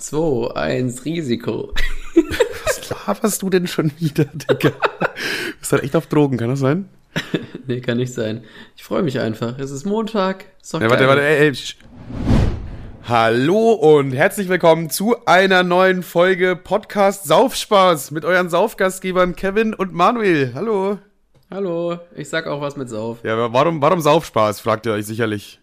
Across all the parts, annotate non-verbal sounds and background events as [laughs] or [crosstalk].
2, 1, Risiko. [laughs] Was laberst du denn schon wieder, Digga? [laughs] Bist halt echt auf Drogen, kann das sein? [laughs] nee, kann nicht sein. Ich freue mich einfach. Es ist Montag. Ist doch Ja, warte, warte, ey, ey. Hallo und herzlich willkommen zu einer neuen Folge Podcast Saufspaß mit euren Saufgastgebern Kevin und Manuel. Hallo. Hallo, ich sag auch was mit Sauf. Ja, warum, warum Saufspaß, fragt ihr euch sicherlich.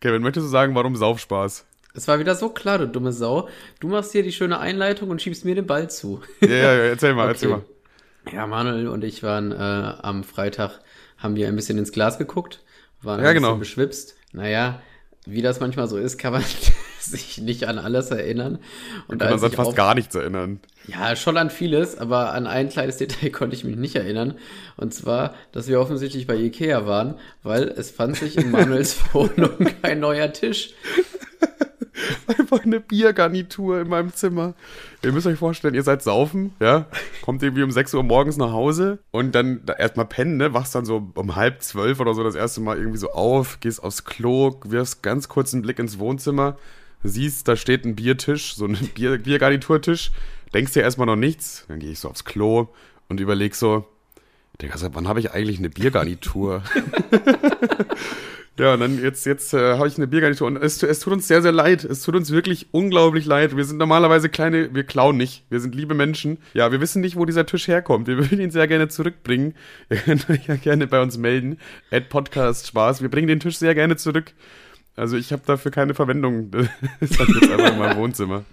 Kevin, möchtest du sagen, warum Saufspaß? Es war wieder so klar, du dumme Sau. Du machst hier die schöne Einleitung und schiebst mir den Ball zu. Ja, ja, ja, erzähl mal, erzähl mal. Ja, Manuel und ich waren äh, am Freitag, haben wir ein bisschen ins Glas geguckt, waren Ja, ein genau. bisschen beschwipst. Naja, wie das manchmal so ist, kann man [laughs] sich nicht an alles erinnern. Und Kann man ich fast gar nichts erinnern. Ja, schon an vieles, aber an ein kleines Detail [laughs] konnte ich mich nicht erinnern. Und zwar, dass wir offensichtlich bei Ikea waren, weil es fand sich in [laughs] Manuels Wohnung kein neuer Tisch. [laughs] Einfach eine Biergarnitur in meinem Zimmer. Ihr müsst euch vorstellen, ihr seid saufen, ja, kommt irgendwie um 6 Uhr morgens nach Hause und dann da erstmal pennen, ne, wachst dann so um halb zwölf oder so das erste Mal irgendwie so auf, gehst aufs Klo, wirfst ganz kurz einen Blick ins Wohnzimmer, siehst, da steht ein Biertisch, so ein [laughs] Bier, Biergarniturtisch, denkst dir erstmal noch nichts, dann gehe ich so aufs Klo und überleg so, Digga, seit wann habe ich eigentlich eine Biergarnitur? [laughs] Ja, und dann jetzt, jetzt äh, habe ich eine Biergarnitur und es, es tut uns sehr, sehr leid. Es tut uns wirklich unglaublich leid. Wir sind normalerweise kleine, wir klauen nicht. Wir sind liebe Menschen. Ja, wir wissen nicht, wo dieser Tisch herkommt. Wir [laughs] würden ihn sehr gerne zurückbringen. [laughs] Ihr könnt euch ja gerne bei uns melden. At Podcast Spaß. Wir bringen den Tisch sehr gerne zurück. Also ich habe dafür keine Verwendung. [laughs] Das ist jetzt einfach in meinem Wohnzimmer.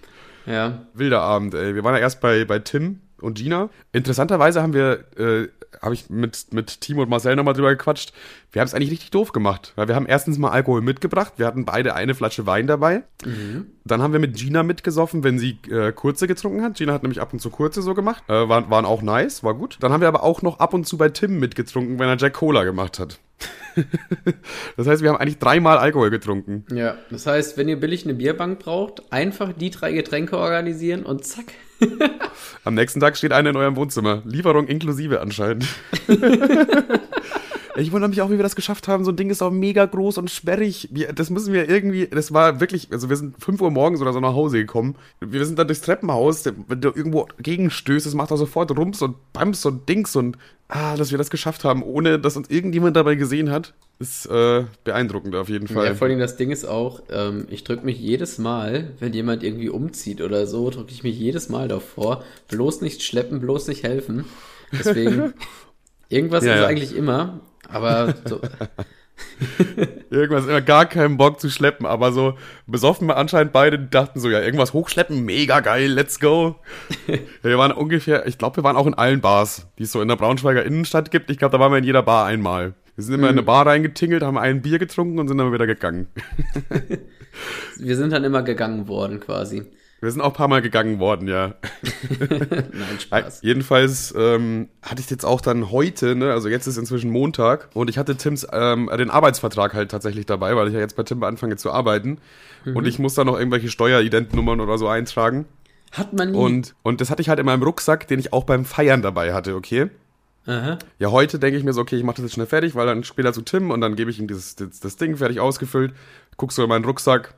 Ja, Wilder Abend, ey. Wir waren ja erst bei, bei Tim und Gina. Interessanterweise haben wir, äh, habe ich mit, mit Timo und Marcel nochmal drüber gequatscht. Wir haben es eigentlich richtig doof gemacht, weil wir haben erstens mal Alkohol mitgebracht. Wir hatten beide eine Flasche Wein dabei. Dann haben wir mit Gina mitgesoffen, wenn sie äh, kurze getrunken hat. Gina hat nämlich ab und zu kurze so gemacht. Äh, waren, waren auch nice, war gut. Dann haben wir aber auch noch ab und zu bei Tim mitgetrunken, wenn er Jack Cola gemacht hat. [laughs] das heißt, wir haben eigentlich dreimal Alkohol getrunken. ja. Das heißt, wenn ihr billig eine Bierbank braucht, einfach die drei Getränke organisieren und zack. Am nächsten Tag steht einer in eurem Wohnzimmer. Lieferung inklusive anscheinend. [laughs] Ich wundere mich auch, wie wir das geschafft haben. So ein Ding ist auch mega groß und sperrig. Wir, das müssen wir irgendwie, das war wirklich, also wir sind 5 Uhr morgens oder so nach Hause gekommen. Wir sind dann durchs Treppenhaus, wenn du irgendwo gegenstößt, das macht da sofort Rums und Bams und Dings und, ah, dass wir das geschafft haben, ohne dass uns irgendjemand dabei gesehen hat, ist äh, beeindruckend auf jeden Fall. Ja, vor allem das Ding ist auch, ähm, ich drücke mich jedes Mal, wenn jemand irgendwie umzieht oder so, drücke ich mich jedes Mal davor, bloß nicht schleppen, bloß nicht helfen. Deswegen, [laughs] irgendwas Ja, ist ja. eigentlich immer, aber so, [laughs] Irgendwas immer gar keinen Bock zu schleppen, aber so besoffen wir anscheinend beide dachten so, ja, irgendwas hochschleppen, mega geil, let's go. [laughs] Wir waren ungefähr, ich glaube, wir waren auch in allen Bars, die es so in der Braunschweiger Innenstadt gibt. Ich glaube, da waren wir in jeder Bar einmal. Wir sind immer in eine Bar reingetingelt, haben ein Bier getrunken und sind dann wieder gegangen. [laughs] wir sind dann immer gegangen worden quasi. Wir sind auch ein paar Mal gegangen worden, ja. [laughs] Nein, Spaß. Jedenfalls ähm, hatte ich jetzt auch dann heute, ne, also jetzt ist inzwischen Montag und ich hatte Tims ähm, den Arbeitsvertrag halt tatsächlich dabei, weil ich ja jetzt bei Tim anfange zu arbeiten und ich muss da noch irgendwelche Steueridentnummern oder so eintragen Hat man nie. und und das hatte ich halt in meinem Rucksack, den ich auch beim Feiern dabei hatte, okay? Aha. Ja, heute denke ich mir so, okay, ich mache das jetzt schnell fertig, weil dann später zu Tim und dann gebe ich ihm dieses, das, das Ding fertig ausgefüllt, guckst so in meinen Rucksack,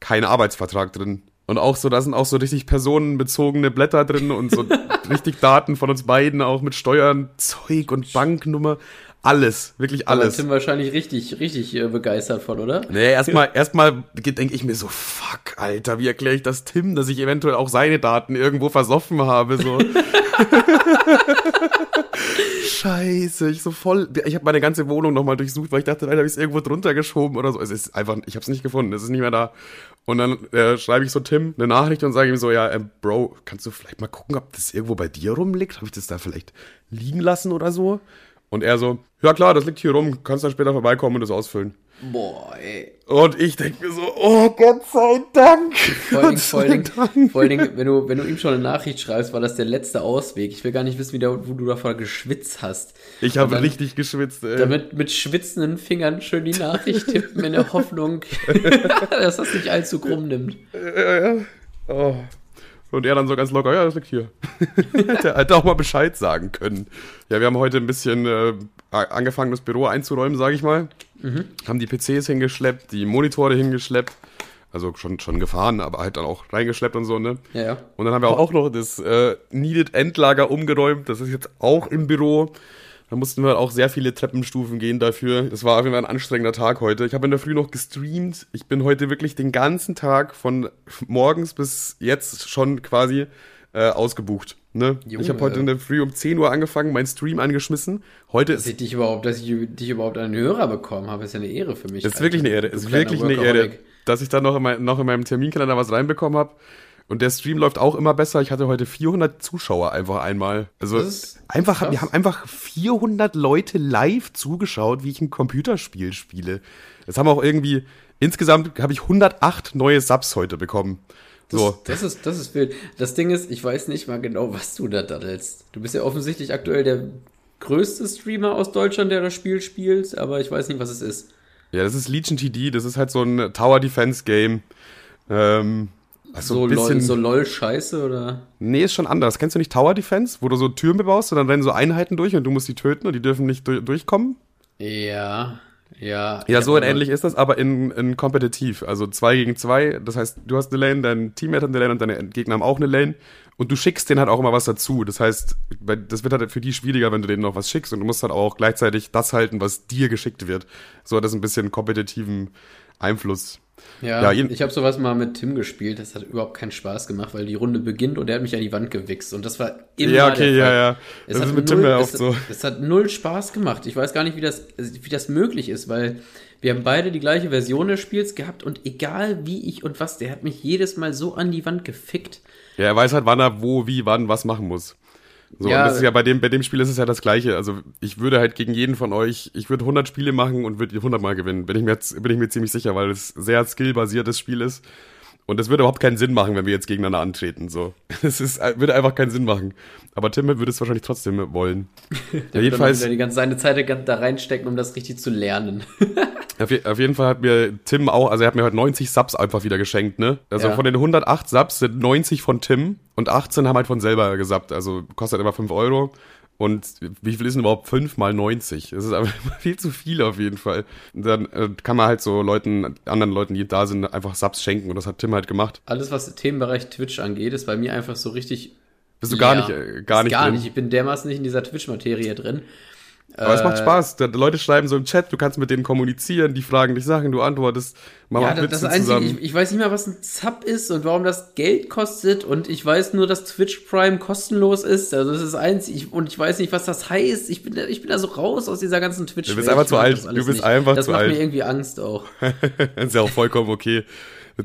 kein Arbeitsvertrag drin. Und auch so, da sind auch so richtig personenbezogene Blätter drin und so [laughs] richtig Daten von uns beiden, auch mit Steuern, Zeug und Banknummer. Alles, wirklich alles. Tim wahrscheinlich richtig, richtig äh, begeistert von, oder? Nee, erstmal, erstmal denke ich mir so, fuck, Alter, wie erkläre ich das Tim, dass ich eventuell auch seine Daten irgendwo versoffen habe, so. [laughs] [laughs] Scheiße, ich so voll, ich habe meine ganze Wohnung nochmal durchsucht, weil ich dachte, vielleicht habe ich es irgendwo drunter geschoben oder so. Es ist einfach, ich habe es nicht gefunden, es ist nicht mehr da. Und dann äh, schreibe ich so Tim eine Nachricht und sage ihm so, ja, äh, Bro, kannst du vielleicht mal gucken, ob das irgendwo bei dir rumliegt? Habe ich das da vielleicht liegen lassen oder so? Und er so, ja klar, das liegt hier rum, kannst dann später vorbeikommen und das ausfüllen. Boah, ey. Und ich denke mir so, oh Gott sei Dank. Vor allen, Dingen, vor, allen Dingen, [laughs] vor allen Dingen, wenn du, wenn du ihm schon eine Nachricht schreibst, war das der letzte Ausweg. Ich will gar nicht wissen, wie der, wo du davor geschwitzt hast. Ich habe dann- richtig geschwitzt, ey. Damit mit schwitzenden Fingern schön die Nachricht tippen in der Hoffnung, [laughs] [laughs] dass das nicht allzu krumm nimmt. Ja, ja. Oh. Und er dann so ganz locker, ja, das liegt hier. Hätte auch mal Bescheid sagen können. Ja, wir haben heute ein bisschen äh, angefangen, das Büro einzuräumen, sage ich mal. Haben die PCs hingeschleppt, die Monitore hingeschleppt. Also schon, schon gefahren, aber halt dann auch reingeschleppt und so, ne? Ja, ja. Und dann haben wir auch noch das äh, Needed Endlager umgeräumt. Das ist jetzt auch im Büro. Da mussten wir auch sehr viele Treppenstufen gehen dafür. Das war auf jeden Fall ein anstrengender Tag heute. Ich habe in der Früh noch gestreamt. Ich bin heute wirklich den ganzen Tag von morgens bis jetzt schon quasi äh, ausgebucht. Ne? Ich habe heute in der Früh um 10 Uhr angefangen, meinen Stream angeschmissen. Heute Dass ist ich dich überhaupt, dass ich dich überhaupt einen Hörer bekommen habe, ist ja eine Ehre für mich. Das ist wirklich eine Ehre. Ist wirklich eine Ehre, dass ich da noch in, mein, noch in meinem Terminkalender was reinbekommen habe. Und der Stream läuft auch immer besser. Ich hatte heute 400 Zuschauer einfach einmal. Also ist- einfach, wir haben einfach 400 Leute live zugeschaut, wie ich ein Computerspiel spiele. Das haben auch irgendwie, insgesamt habe ich 108 neue Subs heute bekommen. So. Das, das, ist, das ist wild. Das Ding ist, ich weiß nicht mal genau, was du da daddelst. Du bist ja offensichtlich aktuell der größte Streamer aus Deutschland, der das Spiel spielt, aber ich weiß nicht, was es ist. Ja, das ist Legion TD, das ist halt so ein Tower Defense Game. Ähm, also So, ein bisschen, lol, so lol Scheiße oder? Nee, ist schon anders. Kennst du nicht Tower Defense, wo du so Türen bebaust und dann rennen so Einheiten durch und du musst die töten und die dürfen nicht du durchkommen? Ja, ja. Ja, so ähnlich ist das, aber in, in kompetitiv. Also zwei gegen zwei. Das heißt, du hast eine Lane, dein Teammate hat eine Lane und deine Gegner haben auch eine Lane. Und du schickst denen halt auch immer was dazu. Das heißt, das wird halt für die schwieriger, wenn du denen noch was schickst. Und du musst halt auch gleichzeitig das halten, was dir geschickt wird. So hat das ein bisschen kompetitiven Einfluss. Ja, Ja, ich habe sowas mal mit Tim gespielt. Das hat überhaupt keinen Spaß gemacht, weil die Runde beginnt und er hat mich an die Wand gewichst. Und das war immer Ja, okay, der ja, Fall. ja. Es Das ist mit null, Tim ja es, oft so. Es hat null Spaß gemacht. Ich weiß gar nicht, wie das, wie das möglich ist, weil wir haben beide die gleiche Version des Spiels gehabt und egal wie ich und was, der hat mich jedes Mal so an die Wand gefickt. Ja, er weiß halt, wann er wo, wie, wann was machen muss. So, Ja. und das ist ja bei dem, bei dem Spiel ist es ja das Gleiche. Also, ich würde halt gegen jeden von euch, ich würde 100 Spiele machen und würde 100 Mal gewinnen. Bin ich mir bin ich mir ziemlich sicher, weil es sehr skillbasiertes Spiel ist. Und es würde überhaupt keinen Sinn machen, wenn wir jetzt gegeneinander antreten, so. [laughs] Es ist, würde einfach keinen Sinn machen. Aber Tim würde es wahrscheinlich trotzdem wollen. [laughs] ja, dann jedenfalls, wieder die ganze seine Zeit da reinstecken, um das richtig zu lernen. [laughs] Auf, je- auf jeden Fall hat mir Tim auch, also er hat mir heute 90 Subs einfach wieder geschenkt, ne? Also Ja. von den 108 Subs sind 90 von Tim und 18 haben halt von selber gesubbt. Also kostet immer 5 Euro. Und wie viel ist denn überhaupt 5 mal 90? Das ist einfach [laughs] viel zu viel auf jeden Fall. Und dann äh, kann man halt so Leuten, anderen Leuten, die da sind, einfach Subs schenken. Und das hat Tim halt gemacht. Alles, was den Themenbereich Twitch angeht, ist bei mir einfach so richtig. Bist du gar Ja, nicht, äh, gar nicht Gar drin. nicht. Ich bin dermaßen nicht in dieser Twitch-Materie drin. Aber es macht Äh, Spaß. Da, Leute schreiben so im Chat, du kannst mit denen kommunizieren, die fragen dich Sachen, du antwortest. Man Ja, macht das, das Einzige, ich, ich weiß nicht mal, was ein Sub ist und warum das Geld kostet und ich weiß nur, dass Twitch Prime kostenlos ist. Also das ist einzig ich, und ich weiß nicht, was das heißt. Ich bin, da- ich bin da so raus aus dieser ganzen twitch Du bist einfach zu alt. Du bist einfach das zu macht alt. mir irgendwie Angst auch. Das [laughs] ist ja auch vollkommen okay.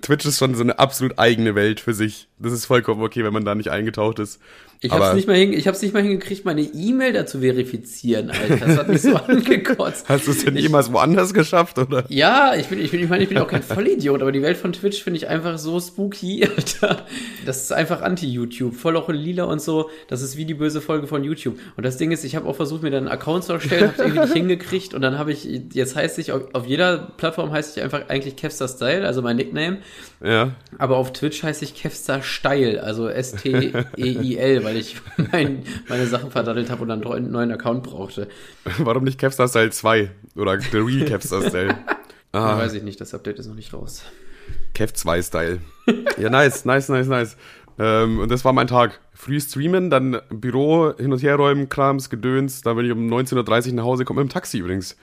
Twitch ist schon so eine absolut eigene Welt für sich. Das ist vollkommen okay, wenn man da nicht eingetaucht ist. Ich Aber hab's nicht mal hin, ich hab's nicht mal hingekriegt, meine E-Mail dazu verifizieren, Alter. Das hat mich so [laughs] angekotzt. hast du es denn Ich- jemals woanders geschafft, oder? Ja, ich bin, ich bin, ich meine, ich bin auch kein Vollidiot, aber die Welt von Twitch finde ich einfach so spooky, [laughs] Alter. Das ist einfach anti-YouTube, voll auch in lila und so. Das ist wie die böse Folge von YouTube. Und das Ding ist, ich habe auch versucht, mir dann einen Account zu erstellen, hab's irgendwie nicht hingekriegt und dann habe ich, jetzt heißt ich, auf auf jeder Plattform heißt ich einfach eigentlich Kevstar Style, also mein Nickname. Ja. Aber auf Twitch heiße ich Kevstar Style, also S-T-E-I-L, weil ich [laughs] mein, meine Sachen verdattelt habe und dann einen neuen Account brauchte. Warum nicht Capstar Style 2? Oder The Real [laughs] Capstar Style? Ah, Weiß ich nicht, das Update ist noch nicht raus. Kev 2 Style. Ja, nice, nice, nice, nice. Ähm, und das war mein Tag. Früh streamen, dann Büro, hin und her räumen, Krams, Gedöns. Dann bin ich um 19.30 Uhr nach Hause gekommen, mit dem Taxi übrigens.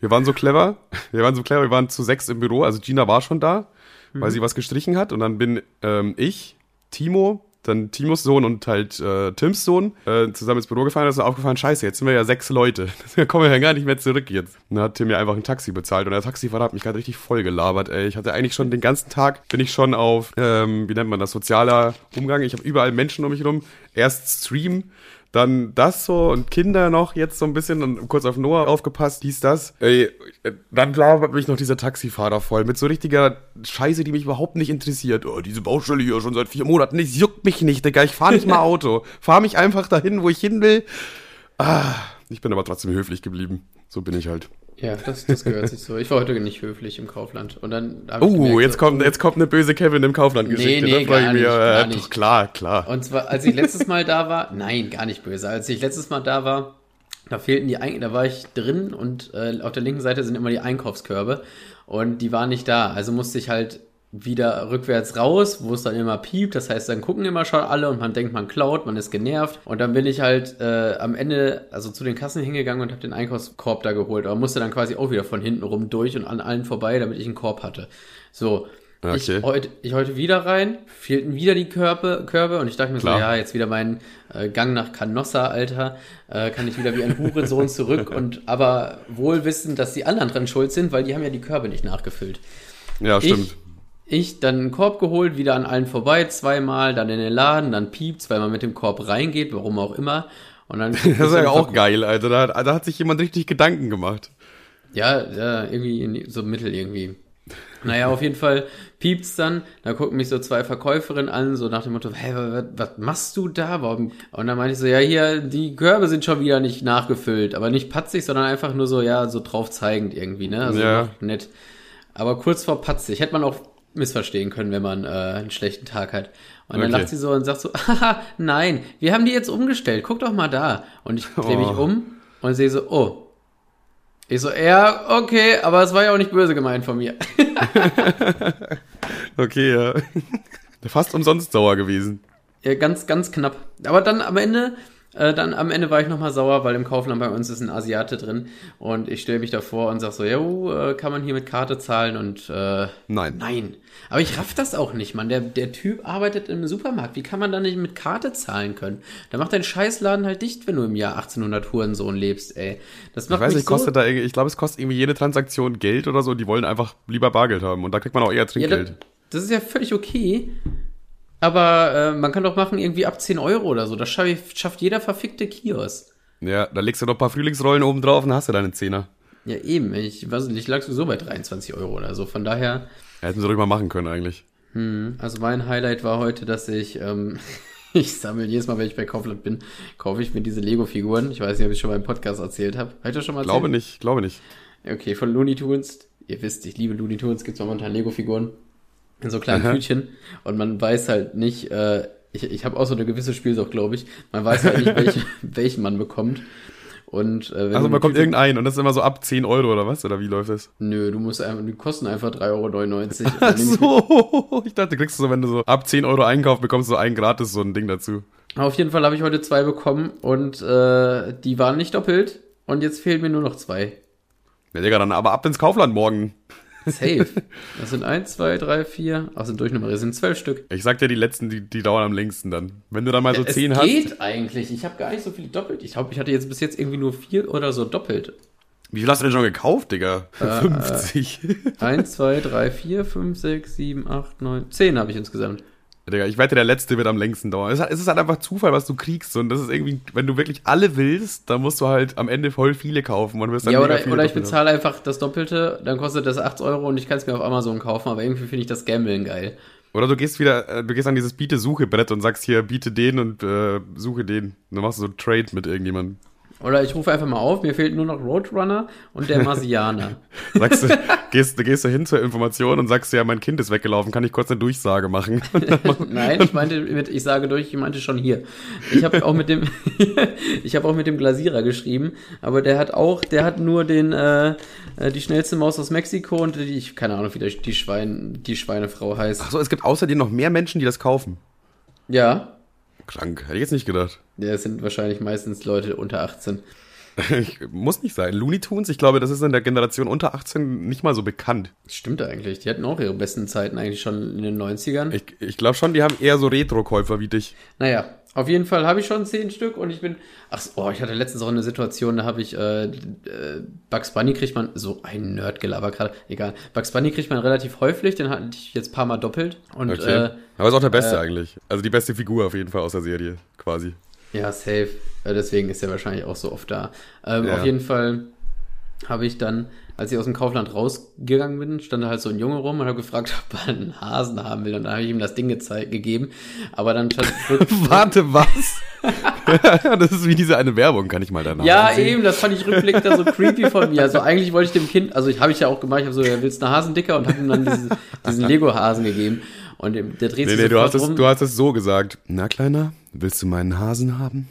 Wir waren so clever. [laughs] Wir waren so clever, wir waren zu sechs im Büro. Also Gina war schon da, weil sie was gestrichen hat. Und dann bin ähm, ich, Timo, dann Timos Sohn und halt äh, Tims Sohn äh, zusammen ins Büro gefahren. Da ist mir aufgefallen, scheiße, jetzt sind wir ja sechs Leute. [laughs] Da kommen wir ja gar nicht mehr zurück jetzt. Und dann hat Tim mir einfach ein Taxi bezahlt. Und der Taxifahrer hat mich gerade richtig voll gelabert, ey. Ich hatte eigentlich schon den ganzen Tag, bin ich schon auf, ähm, wie nennt man das, sozialer Umgang. Ich habe überall Menschen um mich rum. Erst Stream, dann das so und Kinder noch jetzt so ein bisschen und kurz auf Noah aufgepasst, dies, das. Ey, dann labert mich noch dieser Taxifahrer voll mit so richtiger Scheiße, die mich überhaupt nicht interessiert. Oh, diese Baustelle hier schon seit vier Monaten, das juckt mich nicht, Digga. Ich fahr nicht mal [laughs] Auto. fahr mich einfach dahin, wo ich hin will. Ah, ich bin aber trotzdem höflich geblieben. So bin ich halt. Ja, das, das gehört sich so. Ich war heute nicht höflich im Kaufland. Und dann Oh, gemerkt, jetzt so, kommt, jetzt kommt eine böse Kevin im Kaufland-Geschichte. Nee, nee, da gar nicht, äh, gar doch, nicht. Klar, klar. Und zwar, als ich letztes Mal da war, nein, gar nicht böse. Als ich letztes Mal da war, da fehlten die, Ein da war ich drin und äh, auf der linken Seite sind immer die Einkaufskörbe und die waren nicht da. Also musste ich halt wieder rückwärts raus, wo es dann immer piept. Das heißt, dann gucken immer schon alle und man denkt, man klaut, man ist genervt. Und dann bin ich halt äh, am Ende, also zu den Kassen hingegangen und habe den Einkaufskorb da geholt. Aber musste dann quasi auch wieder von hinten rum durch und an allen vorbei, damit ich einen Korb hatte. So. Okay. Ich, heute, ich heute wieder rein, fehlten wieder die Körbe, Körbe und ich dachte mir Klar. so, ja, jetzt wieder mein äh, Gang nach Canossa, Alter, äh, kann ich wieder wie ein Hurensohn zurück [laughs] und aber wohl wissen, dass die anderen dran schuld sind, weil die haben ja die Körbe nicht nachgefüllt. Ja, stimmt. Ich, dann einen Korb geholt, wieder an allen vorbei, zweimal, dann in den Laden, dann piept, weil man mit dem Korb reingeht, warum auch immer. Und dann [laughs] Das ist ja auch geil, Alter. Da, hat- da hat sich jemand richtig Gedanken gemacht. Ja, ja, irgendwie in, so mittel irgendwie. Naja, auf jeden Fall piept's dann. Da gucken mich so zwei Verkäuferinnen an, so nach dem Motto, hä, was, was machst du da? Warum? Und dann meinte ich so, ja, hier, die Körbe sind schon wieder nicht nachgefüllt. Aber nicht patzig, sondern einfach nur so, ja, so drauf zeigend irgendwie, ne? Also Ja. nett. Aber kurz vor patzig. Hätte man auch missverstehen können, wenn man äh, einen schlechten Tag hat. Und dann Okay. lacht sie so und sagt so, haha, nein, wir haben die jetzt umgestellt, guck doch mal da. Und ich drehe mich Oh. um und sehe so, oh. Ich so, ja, okay, aber es war ja auch nicht böse gemeint von mir. [laughs] Okay, ja. [laughs] Fast umsonst sauer gewesen. Ja, ganz, ganz knapp. Aber dann am Ende, äh, dann am Ende war ich nochmal sauer, weil im Kaufland bei uns ist ein Asiate drin und ich stelle mich davor und sag so, jo, äh, kann man hier mit Karte zahlen und äh, Nein. nein. Aber ich raff das auch nicht, Mann. Der, der Typ arbeitet im Supermarkt. Wie kann man da nicht mit Karte zahlen können? Da macht dein Scheißladen halt dicht, wenn du im Jahr 1800 Hurensohn lebst, ey. Das Ich macht weiß mich nicht, kostet da ich glaube, es kostet irgendwie jede Transaktion Geld oder so. Die wollen einfach lieber Bargeld haben. Und da kriegt man auch eher Ja, Trinkgeld. das, das ist ja völlig okay. Aber äh, man kann doch machen irgendwie ab 10 Euro oder so. Das schafft, schafft jeder verfickte Kiosk. Ja, da legst du noch ein paar Frühlingsrollen oben drauf und hast du deine Zehner. Ja, eben. Ich weiß nicht, ich lag sowieso bei 23 Euro oder so. Von daher, Hätten sie doch mal machen können eigentlich. hm, also mein Highlight war heute, dass ich, ähm, [laughs] ich sammle jedes Mal, wenn ich bei Kaufland bin, kaufe ich mir diese Lego-Figuren. Ich weiß nicht, ob ich schon mal im Podcast erzählt habe. Ich das schon mal erzählt? Glaube nicht, glaube nicht. Okay, von Looney Tunes. Ihr wisst, ich liebe Looney Tunes. Gibt's momentan Lego-Figuren in so kleinen Aha. Tütchen. Und man weiß halt nicht, äh, ich, ich habe auch so eine gewisse Spielsucht, glaube ich. Man weiß halt nicht, welche, [laughs] welchen man bekommt. Und äh, Also du man kommt eine Tüte- irgendein und das ist immer so ab 10 Euro oder was? Oder wie läuft das? Nö, du musst einfach, die kosten einfach 3,99 Euro. [laughs] Ach so, [laughs] ich dachte, du kriegst so, wenn du so ab 10 Euro einkaufst, bekommst du so ein gratis so ein Ding dazu. Auf jeden Fall habe ich heute zwei bekommen und äh, die waren nicht doppelt. Und jetzt fehlen mir nur noch zwei. Ja, Digga, dann aber ab ins Kaufland morgen. Safe. Das sind eins, zwei, drei, vier. Ach, sind durchnummeriert. Das sind zwölf Stück. Ich sag dir, die letzten, die, die dauern am längsten dann. Wenn du dann mal so es 10 hast. geht eigentlich. Ich habe gar nicht so viele doppelt. Ich glaube, ich hatte jetzt bis jetzt irgendwie nur vier oder so doppelt. Wie viel hast du denn schon gekauft, Digga? Äh, [laughs] 50. Eins, zwei, drei, vier, fünf, sechs, sieben, acht, neun, zehn habe ich insgesamt. Digga, ich wette, der letzte wird am längsten dauern. Es ist halt- einfach Zufall, was du kriegst. Und das ist irgendwie, wenn du wirklich alle willst, dann musst du halt am Ende voll viele kaufen. Und wirst dann Ja, oder, oder ich bezahle einfach das Doppelte, dann kostet das 8 Euro und ich kann es mir auf Amazon kaufen, aber irgendwie finde ich das Gambeln geil. Oder du gehst wieder, äh, du gehst an dieses Biete-Suche-Brett und sagst hier, biete den und äh, suche den. Und dann machst du so Trade mit irgendjemandem. Oder ich rufe einfach mal auf, mir fehlt nur noch Roadrunner und der Marsianer. [laughs] Sagst du, gehst, du gehst du hin zur Information und sagst ja, mein Kind ist weggelaufen, kann ich kurz eine Durchsage machen? [laughs] Nein, ich meinte mit, ich sage durch, ich meinte schon hier. Ich habe auch mit dem, [laughs] ich habe auch mit dem Glasierer geschrieben, aber der hat auch, der hat nur den, äh, äh, die schnellste Maus aus Mexiko und die, ich keine Ahnung, wie der, die Schwein, die Schweinefrau heißt. Achso, es gibt außerdem noch mehr Menschen, die das kaufen. Ja, Krank, hätte ich jetzt nicht gedacht. der sind wahrscheinlich meistens Leute unter 18. [laughs] Ich, muss nicht sein. Looney Tunes, ich glaube, das ist in der Generation unter 18 nicht mal so bekannt. Stimmt eigentlich. Die hatten auch ihre besten Zeiten eigentlich schon in den 90ern. Ich, ich glaube schon, die haben eher so Retro-Käufer wie dich. Naja, auf jeden Fall habe ich schon zehn Stück und ich bin. Ach, oh, ich hatte letztens auch eine Situation, da habe ich äh, äh, Bugs Bunny kriegt man so ein Nerdgelaber gerade, egal. Bugs Bunny kriegt man relativ häufig, den hatte ich jetzt ein paar Mal doppelt und äh, Aber ist auch der beste äh, eigentlich. Also die beste Figur auf jeden Fall aus der Serie, quasi. ja safe. Äh, deswegen ist er wahrscheinlich auch so oft da. Ähm, Ja. Auf jeden Fall habe ich dann, als ich aus dem Kaufland rausgegangen bin, stand da halt so ein Junge rum und habe gefragt, [laughs] ob er einen Hasen haben will und dann habe ich ihm das Ding gezeigt, gegeben, aber dann stand [laughs] Warte, was? [laughs] das ist wie diese eine Werbung, kann ich mal danach Ja, eben, das fand ich rückblickend da so creepy von mir. Also eigentlich wollte ich dem Kind, also ich habe ich ja auch gemacht, ich habe so, ja, willst du einen Hasendicker und habe ihm dann diesen, diesen Lego-Hasen gegeben. Und der dreht Nee, sich nee, du hast, es, du hast es so gesagt. Na, Kleiner, willst du meinen Hasen haben?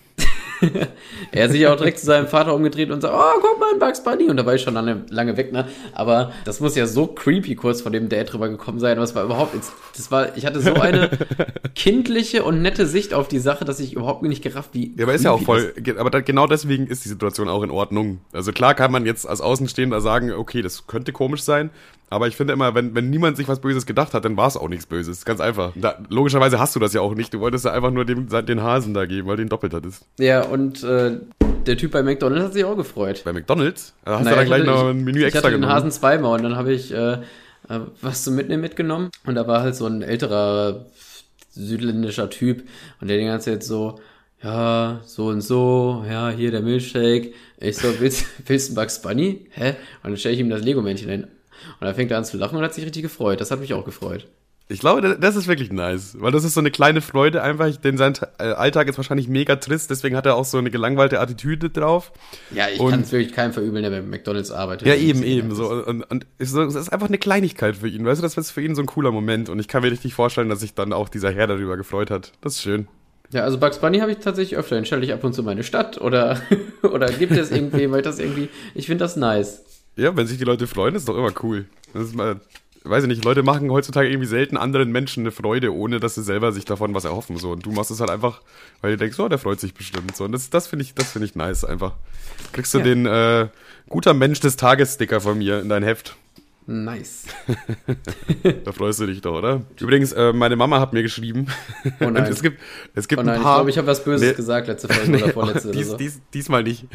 [laughs] er sich auch direkt zu seinem Vater umgedreht und sagt, oh, guck mal, ein Bugs Bunny. Und da war ich schon lange, lange weg, ne? Aber das muss ja so creepy kurz vor dem Date drüber gekommen sein. Was war überhaupt, das war, ich hatte so eine [laughs] kindliche und nette Sicht auf die Sache, dass ich überhaupt nicht gerafft, wie. Ja, aber ist ja auch voll, aber da, genau deswegen ist die Situation auch in Ordnung. Also klar kann man jetzt als Außenstehender sagen, okay, das könnte komisch sein, aber ich finde immer, wenn, wenn niemand sich was Böses gedacht hat, dann war es auch nichts Böses. Ganz einfach. Da, logischerweise hast du das ja auch nicht. Du wolltest ja einfach nur dem, den Hasen da geben, weil ihn doppelt hattest. Ja, und äh, der Typ bei McDonalds hat sich auch gefreut. Bei McDonalds? Da hast naja, du dann gleich hatte, noch ein Menü ich, extra ich hatte genommen. den Hasen zweimal und dann habe ich äh, äh, was zum Mitnehmen mitgenommen. Und da war halt so ein älterer südländischer Typ und der die ganze Zeit so, ja, so und so, ja, hier der Milchshake. Ich so, willst, [laughs] willst du Bugs Bunny? Hä? Und dann stelle ich ihm das Lego-Männchen hin. Und dann fängt er an zu lachen und hat sich richtig gefreut. Das hat mich auch gefreut. Ich glaube, das ist wirklich nice, weil das ist so eine kleine Freude einfach, denn sein äh, Alltag ist wahrscheinlich mega trist, deswegen hat er auch so eine gelangweilte Attitüde drauf. Ja, ich kann es wirklich keinem verübeln, der bei McDonalds arbeitet. Ja, eben, eben, so. Und, und es ist einfach eine Kleinigkeit für ihn, weißt du, das ist für ihn so ein cooler Moment und ich kann mir richtig vorstellen, dass sich dann auch dieser Herr darüber gefreut hat. Das ist schön. Ja, also Bugs Bunny habe ich tatsächlich öfter, den stelle ich ab und zu meine Stadt oder, [laughs] oder gibt es irgendwie, weil das irgendwie, ich finde das nice. Ja, wenn sich die Leute freuen, ist doch immer cool. Das ist mal, weiß ich nicht, Leute machen heutzutage irgendwie selten anderen Menschen eine Freude, ohne dass sie selber sich davon was erhoffen. So. Und du machst es halt einfach, weil du denkst, oh, der freut sich bestimmt. So. Und das, das finde ich, das finde ich nice einfach. Kriegst du ja. den äh, guter Mensch des Tages-Sticker von mir in dein Heft. Nice. [laughs] da freust du dich doch, oder? Übrigens, äh, meine Mama hat mir geschrieben. Oh [laughs] nein. es gibt, es gibt oh nein, ein paar. Ich glaube, ich habe was Böses nee, gesagt letzte Folge [laughs] nee, oder vorletzte dies, oder so. Dies, diesmal nicht.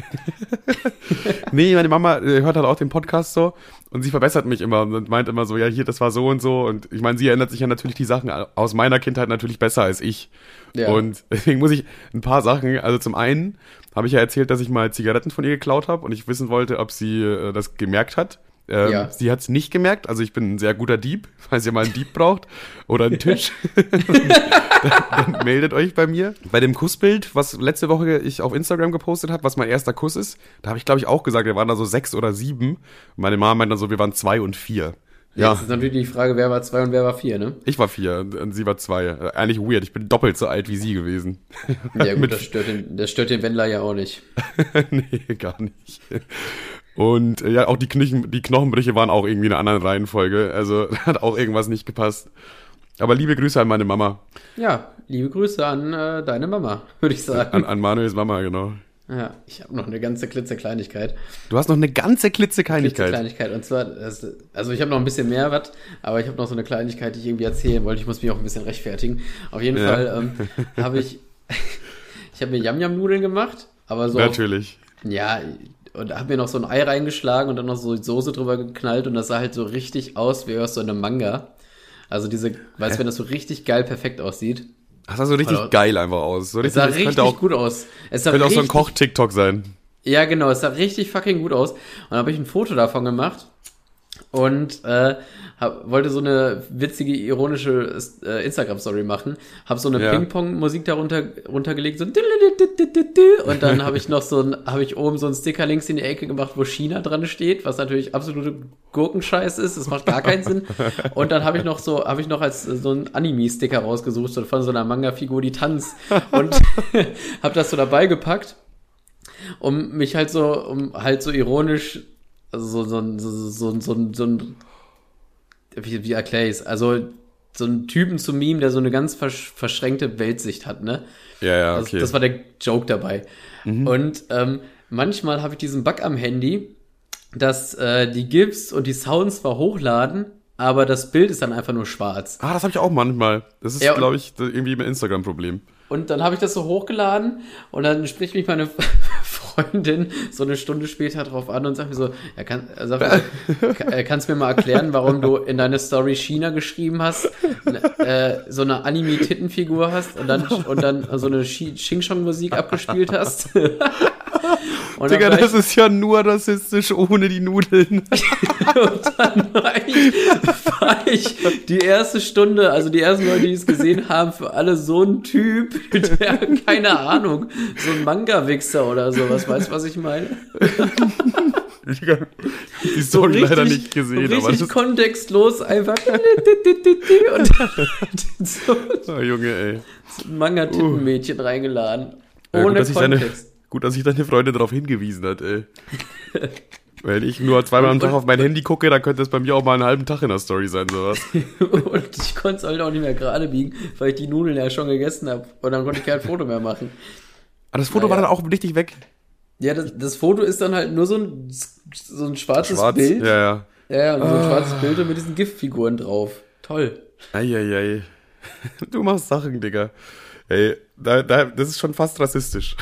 nee, meine Mama äh, hört halt auch den Podcast so und sie verbessert mich immer und meint immer so, ja, hier, das war so und so. Und ich meine, sie erinnert sich ja natürlich die Sachen aus meiner Kindheit natürlich besser als ich. Ja. Und deswegen muss ich ein paar Sachen, also zum einen habe ich ja erzählt, dass ich mal Zigaretten von ihr geklaut habe und ich wissen wollte, ob sie äh, das gemerkt hat. Ähm, ja. Sie hat es nicht gemerkt, also ich bin ein sehr guter Dieb, [laughs] falls ihr mal einen Dieb braucht oder einen Tisch, [laughs] dann, dann, meldet euch bei mir. Bei dem Kussbild, was letzte Woche ich auf Instagram gepostet habe, was mein erster Kuss ist, da habe ich glaube ich auch gesagt, wir waren da so sechs oder sieben. Meine Mama meint dann so, wir waren zwei und vier. Ja. Jetzt ist natürlich die Frage, wer war zwei und wer war vier, ne? Ich war vier und sie war zwei. Eigentlich weird, ich bin doppelt so alt wie sie gewesen. Ja gut, [laughs] das stört den, das stört den Wendler ja auch nicht. nee, gar nicht. Und äh, ja, auch die, Knochen, die Knochenbrüche waren auch irgendwie in einer anderen Reihenfolge. Also [laughs] hat auch irgendwas nicht gepasst. Aber liebe Grüße an meine Mama. Ja, liebe Grüße an äh, deine Mama, [laughs] würde ich sagen. An, an Manuels Mama, genau. Ja, ich habe noch eine ganze klitzekleinigkeit. Du hast noch eine ganze klitzekleinigkeit? Kleinigkeit. Und zwar, also ich habe noch ein bisschen mehr was, aber ich habe noch so eine Kleinigkeit, die ich irgendwie erzählen wollte. Ich muss mich auch ein bisschen rechtfertigen. Auf jeden ja. Fall ähm, [laughs] habe ich, ich habe mir Yam-Yam-Nudeln gemacht, aber so. Natürlich. Auf, ja, und hab mir noch so ein Ei reingeschlagen und dann noch so Soße drüber geknallt und das sah halt so richtig aus wie aus so einem Manga. Also diese, weißt du, wenn das so richtig geil perfekt aussieht. Das sah so richtig Oder, geil einfach aus. So richtig, es sah richtig auch, gut aus. Es sah könnte richtig, auch so ein Koch-TikTok sein. Ja, genau, es sah richtig fucking gut aus. Und dann habe ich ein Foto davon gemacht und äh, hab, wollte so eine witzige, ironische äh, Instagram-Story machen. Hab so eine ja. Ping-Pong-Musik darunter runtergelegt, so und dann habe ich noch so ein, habe ich oben so einen Sticker links in die Ecke gemacht, wo China dran steht, was natürlich absolute Gurkenscheiß ist. Das macht gar keinen Sinn. Und dann habe ich noch so, habe ich noch als so ein Anime-Sticker rausgesucht, so von so einer Manga-Figur, die tanzt und [laughs] habe das so dabei gepackt, um mich halt so, um halt so ironisch also so, so, so, so, so, so ein wie, wie erkläre ich es? Also so einen Typen zu meme, der so eine ganz versch verschränkte Weltsicht hat, ne? Ja, ja, okay. Das, das war der Joke dabei. Mhm. Und ähm, manchmal habe ich diesen Bug am Handy, dass äh, die GIFs und die Sounds zwar hochladen, aber das Bild ist dann einfach nur schwarz. Ah, das habe ich auch manchmal. Das ist, ja, glaube ich, irgendwie ein Instagram-Problem. Und dann habe ich das so hochgeladen und dann spricht mich meine [laughs] Freundin so eine Stunde später drauf an und sagt mir so, ja, kann, sag mir, äh, kannst du mir mal erklären, warum du in deine Story China geschrieben hast, äh, so eine Anime-Tittenfigur hast und dann, und dann so eine Xing-Shong-Musik abgespielt hast. [laughs] Und Digga, das ist ja nur rassistisch ohne die Nudeln. [laughs] und dann war ich, war ich die erste Stunde, also die ersten Leute, die es gesehen haben, für alle so ein Typ, [laughs] der, keine Ahnung, so ein Manga-Wichser oder sowas, weißt du, was ich meine? die Story so richtig, leider nicht gesehen. So richtig kontextlos einfach. und [laughs] so, oh, Junge, ey. Ein Manga-Tittenmädchen uh. reingeladen. Ohne ja, gut, Kontext Gut, dass sich deine Freundin darauf hingewiesen hat, ey. Wenn ich nur zweimal am Tag auf mein [laughs] Handy gucke, dann könnte es bei mir auch mal einen halben Tag in der Story sein, sowas. und ich konnte es halt auch nicht mehr gerade biegen, weil ich die Nudeln ja schon gegessen habe. Und dann konnte ich kein Foto mehr machen. Aber das Foto Naja. war dann auch richtig weg. Ja, das, das Foto ist dann halt nur so ein, so ein schwarzes Schwarz. Bild. Ja, ja. Ja, ja, und so ein schwarzes Bild mit diesen Giftfiguren drauf. Toll. Eieiei. [laughs] Du machst Sachen, Digga. Ey, da, da, das ist schon fast rassistisch.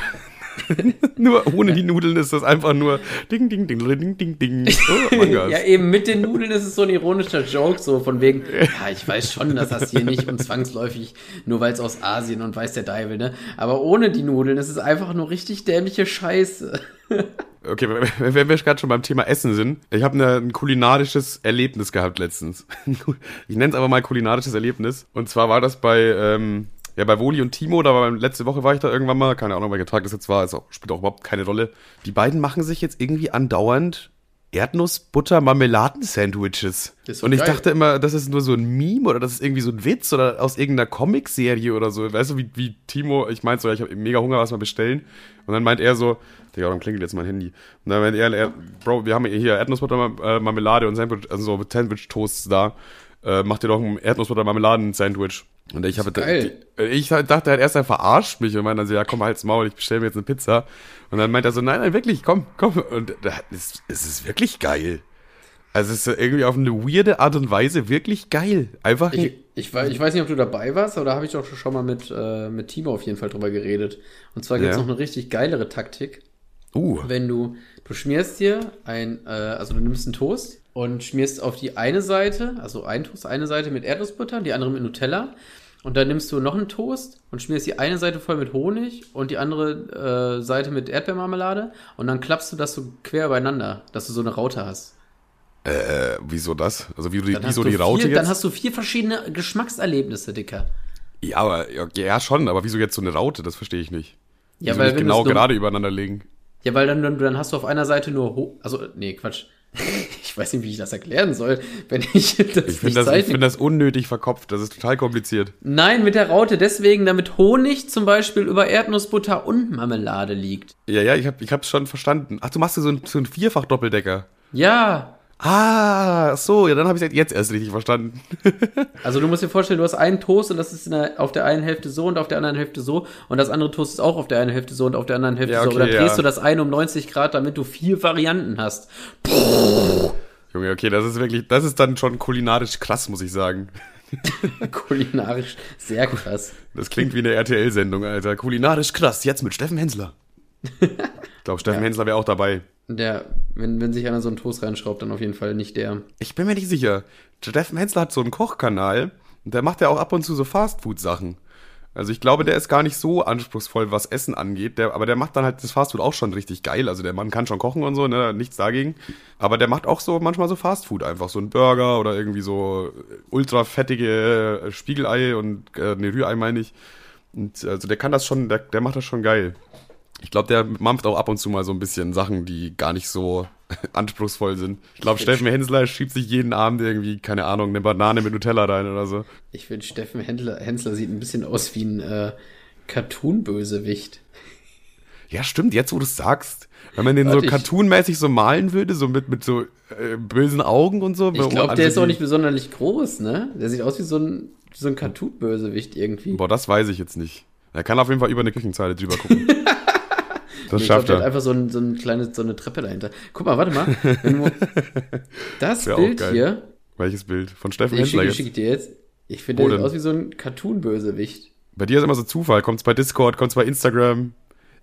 [laughs] nur ohne die Nudeln ist das einfach nur ding, ding, ding, ding, ding, ding. Oh, Mangas. [laughs] Ja, eben mit den Nudeln ist es so ein ironischer Joke, so von wegen, ja, ich weiß schon, dass das hier nicht und zwangsläufig, nur weil es aus Asien und weiß der Deibel, ne? Aber ohne die Nudeln ist es einfach nur richtig dämliche Scheiße. [laughs] Okay, wenn wenn wir gerade schon beim Thema Essen sind, ich habe ne, ein kulinarisches Erlebnis gehabt letztens. Ich nenne es aber mal kulinarisches Erlebnis. Und zwar war das bei, ähm, ja, bei Woli und Timo, da war letzte Woche war ich da irgendwann mal, keine Ahnung, welcher Tag das jetzt war, auch, spielt auch überhaupt keine Rolle. Die beiden machen sich jetzt irgendwie andauernd Erdnuss-Butter-Marmeladen-Sandwiches. So Und ich geil. dachte immer, das ist nur so ein Meme oder das ist irgendwie so ein Witz oder aus irgendeiner Comicserie oder so. Weißt du, wie, wie Timo, ich meinte so, ich habe mega Hunger, was mal bestellen. Und dann meint er so, Digga, dann klingelt jetzt mein Handy. Und dann meint er, er Bro, wir haben hier Erdnussbutter-Marmelade und Sandwich, also so Sandwich-Toasts da. Äh, mach dir doch ein Erdnussbutter-Marmeladen-Sandwich. Und ich habe, geil. ich dachte, hat erst er verarscht mich und meinte dann so, ja komm, halt's Maul, ich bestelle mir jetzt eine Pizza. Und dann meint er so, nein, nein, wirklich, komm, komm. Und es, es ist wirklich geil. Also es ist irgendwie auf eine weirde Art und Weise wirklich geil. Einfach Ich, ich, weiß, ich weiß nicht, ob du dabei warst, aber da habe ich doch schon mal mit, äh, mit Timo auf jeden Fall drüber geredet. Und zwar gibt's Ja. noch eine richtig geilere Taktik. uh, wenn du, du schmierst dir ein, äh, also du nimmst einen Toast und schmierst auf die eine Seite, also ein Toast, eine Seite mit Erdnussbutter, die andere mit Nutella. Und dann nimmst du noch einen Toast und schmierst die eine Seite voll mit Honig und die andere äh, Seite mit Erdbeermarmelade. Und dann klappst du das so quer übereinander, dass du so eine Raute hast. äh, wieso das? Also wie, du die- Dann, wie hast, so du die Raute vier, jetzt? dann hast du vier verschiedene Geschmackserlebnisse, Dicker. ja, aber ja, ja schon, aber wieso jetzt so eine Raute? Das verstehe ich nicht. Ja, wieso weil nicht wenn genau gerade übereinander legen. Ja, weil dann, dann, dann hast du auf einer Seite nur Ho also nee, Quatsch. [laughs] Ich weiß nicht, wie ich das erklären soll, wenn ich das Ich finde das, ich find das unnötig verkopft. Das ist total kompliziert. Nein, mit der Raute deswegen, damit Honig zum Beispiel über Erdnussbutter und Marmelade liegt. Ja, ja, ich hab, ich hab's schon verstanden. Ach, du machst so ein, so Vierfach-Doppeldecker. Ja. Ah, so, ja, dann habe ich jetzt erst richtig verstanden. [laughs] Also du musst dir vorstellen, du hast einen Toast und das ist der, auf der einen Hälfte so und auf der anderen Hälfte so und das andere Toast ist auch auf der einen Hälfte so und auf der anderen Hälfte Ja, so. okay, Und dann drehst ja. du das eine um 90 Grad, damit du vier Varianten hast. Junge, okay, das ist wirklich, das ist dann schon kulinarisch krass, muss ich sagen. [laughs] [laughs] Kulinarisch sehr krass. Das klingt wie eine RTL-Sendung, Alter. Kulinarisch krass, jetzt mit Steffen Hensler. Ich glaube, Steffen Hensler wäre auch dabei. Der, wenn, wenn sich einer so einen Toast reinschraubt, dann auf jeden Fall nicht der. Ich bin mir nicht sicher. Steffen Hensler hat so einen Kochkanal und der macht ja auch ab und zu so Fastfood-Sachen. Also ich glaube, der ist gar nicht so anspruchsvoll, was Essen angeht. Der, aber der macht dann halt das Fastfood auch schon richtig geil. Also der Mann kann schon kochen und so, ne, nichts dagegen. Aber der macht auch so manchmal so Fastfood einfach, so ein Burger oder irgendwie so ultra fettige äh, Spiegelei und äh, ne Rührei meine ich. Und also der kann das schon, der, der macht das schon geil. Ich glaube, der mampft auch ab und zu mal so ein bisschen Sachen, die gar nicht so [laughs] anspruchsvoll sind. Ich glaube, Steffen Hensler schiebt sich jeden Abend irgendwie, keine Ahnung, eine Banane mit Nutella rein oder so. Ich finde, Steffen Hensler, Hensler sieht ein bisschen aus wie ein äh, Cartoon-Bösewicht. Ja, stimmt, jetzt wo du es sagst. Wenn man den so Warte, ich- cartoonmäßig so malen würde, so mit, mit so äh, bösen Augen und so. Ich glaube, der ist auch nicht besonders groß, ne? Der sieht aus wie so ein, wie so ein Cartoon-Bösewicht irgendwie. Boah, das weiß ich jetzt nicht. Er kann auf jeden Fall über eine Küchenzeile drüber gucken. [laughs] das glaube, schafft der hat er. einfach so, ein, so, eine kleine, so eine Treppe dahinter. Guck mal, warte mal. [laughs] Das auch Bild hier, Welches Bild? Von Steffen ich Hensler schicke jetzt. ich dir jetzt. Ich finde, der sieht aus wie so ein Cartoon-Bösewicht. Bei dir ist immer so Zufall. Kommt's bei Discord, kommt's bei Instagram.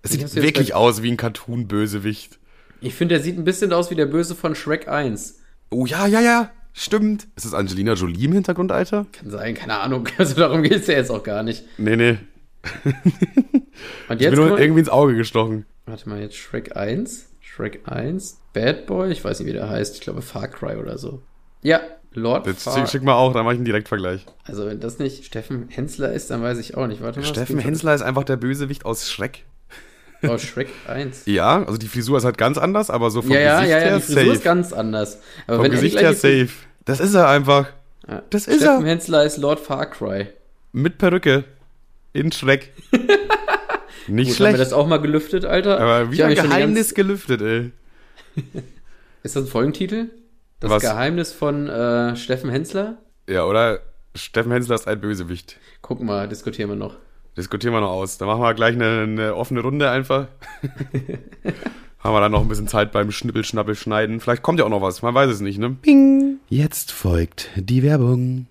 Es sieht wirklich bei- aus wie ein Cartoon-Bösewicht. Ich finde, der sieht ein bisschen aus wie der Böse von Shrek 1. Oh ja, ja, ja. Stimmt. Ist das Angelina Jolie im Hintergrund, Alter? Kann sein, keine Ahnung. [laughs] Also darum geht's ja jetzt auch gar nicht. Nee, nee. [laughs] Und Ich jetzt bin guck nur irgendwie ins Auge gestochen. Warte mal, jetzt Shrek 1. Shrek 1. Bad Boy, ich weiß nicht, wie der heißt. Ich glaube Far Cry oder so. Ja, Lord Jetzt Far. schick, schick mal auch, dann mache ich einen Direktvergleich. Also wenn das nicht Steffen Hensler ist, dann weiß ich auch nicht. Warte mal. Steffen. Hensler ist einfach der Bösewicht aus Schreck. Oh, Shrek 1. [laughs] Ja, also die Frisur ist halt ganz anders, aber so vom Ja, Gesicht ja, ja, her die Frisur safe. ist ganz anders. Aber vom wenn Gesicht her safe. Das ist er einfach. Ja. Das ist Steffen er. Hensler ist Lord Far Cry. Mit Perücke. In Schreck. [laughs] Nicht Gut, schlecht. haben wir das auch mal gelüftet, Alter? aber wieder ein Geheimnis gelüftet, ey. [laughs] Ist das ein Folgentitel? Das Was? Geheimnis von äh, Steffen Hensler? Ja, oder Steffen Hensler ist ein Bösewicht. Gucken mal, diskutieren wir noch. Diskutieren wir noch aus. Dann machen wir gleich eine, eine offene Runde einfach. [laughs] Haben wir dann noch ein bisschen Zeit beim Schnippel, Schnappel, Schneiden. Vielleicht kommt ja auch noch was. Man weiß es nicht, ne? Ping. Jetzt folgt die Werbung.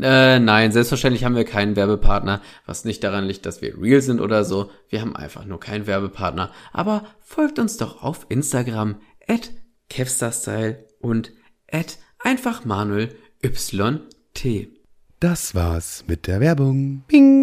Äh, nein, selbstverständlich haben wir keinen Werbepartner, was nicht daran liegt, dass wir real sind oder so. Wir haben einfach nur keinen Werbepartner. Aber folgt uns doch auf Instagram at kevstarstyle und at einfach Manuel YT. Das war's mit der Werbung. Ping.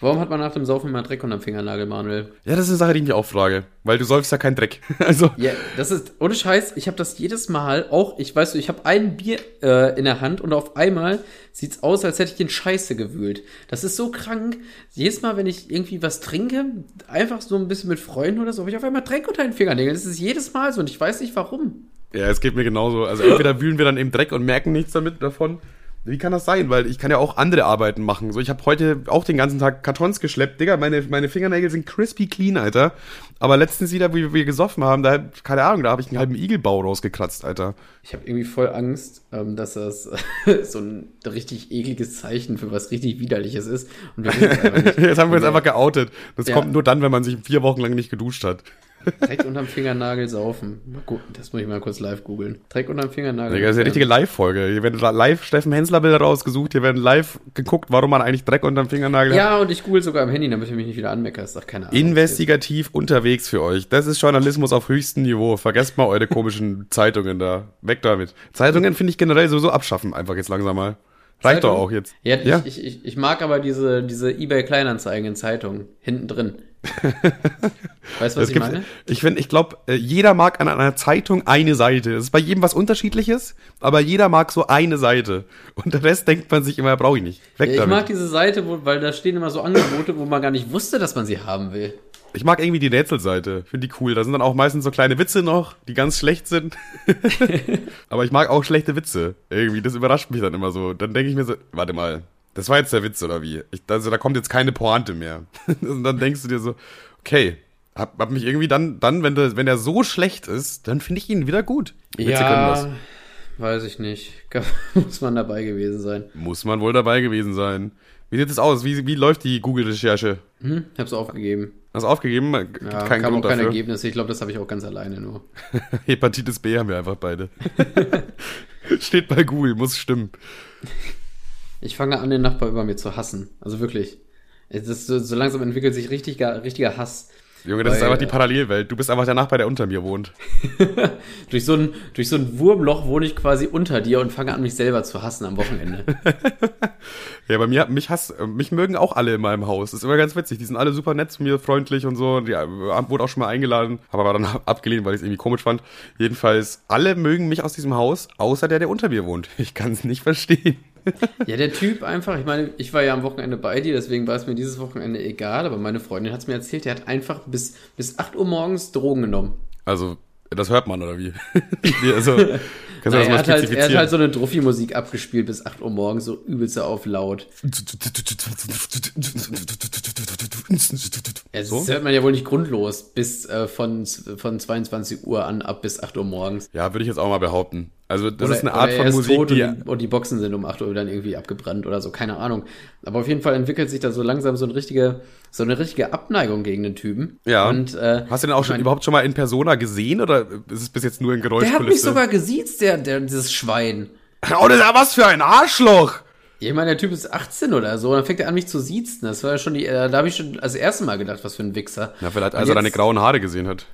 Warum hat man nach dem Saufen immer Dreck unterm Fingernagel, Manuel? Ja, das ist eine Sache, die ich mich auch frage. Weil du säufst ja keinen Dreck. [laughs] Also, Ja, das ist, ohne Scheiß, ich habe das jedes Mal, auch, ich weiß, ich habe ein Bier äh, in der Hand und auf einmal sieht's aus, als hätte ich den Scheiße gewühlt. Das ist so krank. Jedes Mal, wenn ich irgendwie was trinke, einfach so ein bisschen mit Freunden oder so, habe ich auf einmal Dreck unter den Fingernägeln. Das ist jedes Mal so und ich weiß nicht warum. ja, es geht mir genauso. Also, entweder wühlen wir dann eben Dreck und merken nichts damit davon. Wie kann das sein? Weil ich kann ja auch andere Arbeiten machen. So, ich habe heute auch den ganzen Tag Kartons geschleppt. Digga, meine, meine Fingernägel sind crispy clean, Alter. Aber letztens wieder, wie wir gesoffen haben, da, keine Ahnung, da habe ich einen halben Igelbau rausgekratzt, Alter. Ich habe irgendwie voll Angst, ähm, dass das [laughs] so ein richtig ekliges Zeichen für was richtig Widerliches ist. Und. [laughs] Jetzt haben wir uns einfach geoutet. Das Ja. kommt nur dann, wenn man sich vier Wochen lang nicht geduscht hat. Dreck unterm Fingernagel saufen. Mal gucken, das muss ich mal kurz live googeln. Dreck unterm Fingernagel. Digga, das ist eine richtige Live-Folge. Hier werden live Steffen Hensler Bilder rausgesucht. Hier werden live geguckt, warum man eigentlich Dreck unterm Fingernagel hat. Ja, und ich google sogar am Handy, damit ich mich nicht wieder anmeckere. Ach, keine Ahnung. Investigativ unterwegs für euch. Das ist Journalismus auf höchstem Niveau. Vergesst mal eure komischen [laughs] Zeitungen da. Weg damit. Zeitungen finde ich generell sowieso abschaffen, einfach jetzt langsam mal. Reicht doch Zeitung? auch jetzt. Ja, Ja. Ich, ich, ich mag aber diese, diese Ebay-Kleinanzeigen in Zeitungen. Hinten drin. [laughs] weißt du, was Es ich meine? Ich finde, ich glaube, jeder mag an einer Zeitung eine Seite. Es ist bei jedem was unterschiedliches, aber jeder mag so eine Seite. Und der Rest denkt man sich immer, brauche ich nicht. Weg Ja, ich damit. mag diese Seite, wo, weil da stehen immer so Angebote, wo man gar nicht wusste, dass man sie haben will. Ich mag irgendwie die Rätselseite. Finde die cool. Da sind dann auch meistens so kleine Witze noch, die ganz schlecht sind. [laughs] [laughs] Aber ich mag auch schlechte Witze. Irgendwie, das überrascht mich dann immer so. Dann denke ich mir so, warte mal, das war jetzt der Witz oder wie? Ich, also da kommt jetzt keine Pointe mehr. [laughs] Und dann denkst du dir so, okay, hab, hab mich irgendwie dann, dann wenn, der, wenn der so schlecht ist, dann finde ich ihn wieder gut. Witze. Ja, weiß ich nicht. [laughs] Muss man dabei gewesen sein. Muss man wohl dabei gewesen sein. Wie sieht es aus? Wie, wie läuft die Google-Recherche? Hm, hab's aufgegeben. Hast du aufgegeben? Ja, keinen kam Grund auch keine dafür. Ergebnisse. Ich glaube, das habe ich auch ganz alleine nur. [laughs] Hepatitis B haben wir einfach beide. Steht bei Google, muss stimmen. Ich fange an, den Nachbar über mir zu hassen. Also wirklich. Es ist so, langsam entwickelt sich richtiger, richtiger Hass. Junge, das ist Weil, einfach die Parallelwelt. Du bist einfach der Nachbar, der unter mir wohnt. [laughs] Durch so, ein, durch so ein Wurmloch wohne ich quasi unter dir und fange an, mich selber zu hassen am Wochenende. [laughs] Ja, bei mir, mich hass, äh, mich mögen auch alle in meinem Haus. Das ist immer ganz witzig. Die sind alle super nett zu mir, freundlich und so. Die äh, wurde auch schon mal eingeladen, aber war dann [laughs] abgelehnt, weil ich es irgendwie komisch fand. Jedenfalls, alle mögen mich aus diesem Haus, außer der, der unter mir wohnt. Ich kann es nicht verstehen. Ja, der Typ einfach, ich meine, ich war ja am Wochenende bei dir, deswegen war es mir dieses Wochenende egal, aber meine Freundin hat es mir erzählt, der hat einfach bis, bis 8 Uhr morgens Drogen genommen. Also, das hört man, oder wie? [laughs] Also, [laughs] kannst du das er, mal hat halt, er hat spezifizieren? halt so eine Druffi-Musik abgespielt bis 8 Uhr morgens, so übelst auf laut. Ja, das so? hört man ja wohl nicht grundlos, bis äh, von, von 22 Uhr an ab bis 8 Uhr morgens. Ja, würde ich jetzt auch mal behaupten. Also, das Oder- ist eine Art von ist Musik, tot die. und, die, und die Boxen sind um 8 Uhr dann irgendwie abgebrannt oder so, keine Ahnung. Aber auf jeden Fall entwickelt sich da so langsam so eine richtige, so eine richtige Abneigung gegen den Typen. Ja. Und, äh, Hast du den auch schon mein- überhaupt schon mal in Persona gesehen oder ist es bis jetzt nur in der hat mich Geräuschkulisse? sogar gesiezt, der, der, dieses Schwein. [laughs] Oh, das ist ja was für ein Arschloch! Ja, Ich meine, der Typ ist 18 oder so, und dann fängt er an, mich zu siezen. Das war ja schon die, äh, da habe ich schon als erstes Mal gedacht, was für ein Wichser. Na, vielleicht als er deine grauen Haare gesehen hat.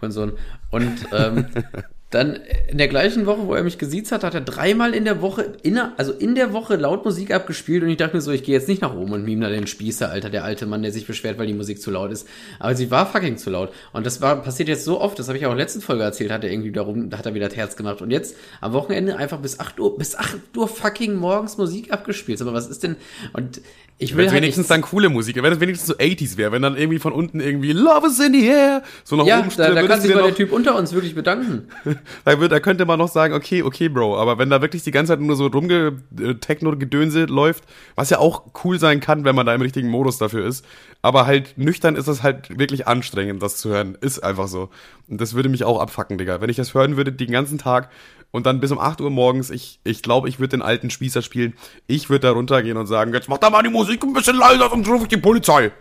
Und so. Und ähm, [laughs] dann in der gleichen Woche, wo er mich gesiezt hat, hat er dreimal in der Woche, in, also in der Woche laut Musik abgespielt und ich dachte mir so, ich gehe jetzt nicht nach oben und mime da den Spießer, Alter, der alte Mann, der sich beschwert, weil die Musik zu laut ist. Aber sie war fucking zu laut. Und das war passiert jetzt so oft, das habe ich auch in der letzten Folge erzählt, hat er irgendwie darum, da hat er wieder das Herz gemacht. Und jetzt am Wochenende einfach bis 8 Uhr, bis 8 Uhr fucking morgens Musik abgespielt. Aber was ist denn? Und ich will Wenn es halt wenigstens dann coole Musik, wenn es wenigstens so 80s wäre, wenn dann irgendwie von unten irgendwie Love is in the air so nach Ja, oben da, da würdest kann sich mal der noch- Typ unter uns wirklich bedanken. [laughs] da, wird, da könnte man noch sagen, okay, okay, Bro, aber wenn da wirklich die ganze Zeit nur so rumge äh, Techno-Gedönse läuft, was ja auch cool sein kann, wenn man da im richtigen Modus dafür ist, aber halt nüchtern ist es halt wirklich anstrengend, das zu hören. Ist einfach so. Und das würde mich auch abfacken, Digga. Wenn ich das hören würde den ganzen Tag und dann bis um 8 Uhr morgens, ich ich, glaube, ich würde den alten Spießer spielen. Ich würde da runtergehen und sagen, jetzt mach da mal die Musik ein bisschen leiser, sonst rufe ich die Polizei.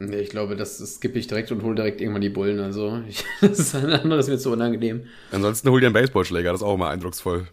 Nee, ich glaube, das, das skippe ich direkt und hole direkt irgendwann die Bullen. Also, ich, [laughs] das ist ein anderes mir zu unangenehm. Ansonsten hol dir einen Baseballschläger, das ist auch immer eindrucksvoll.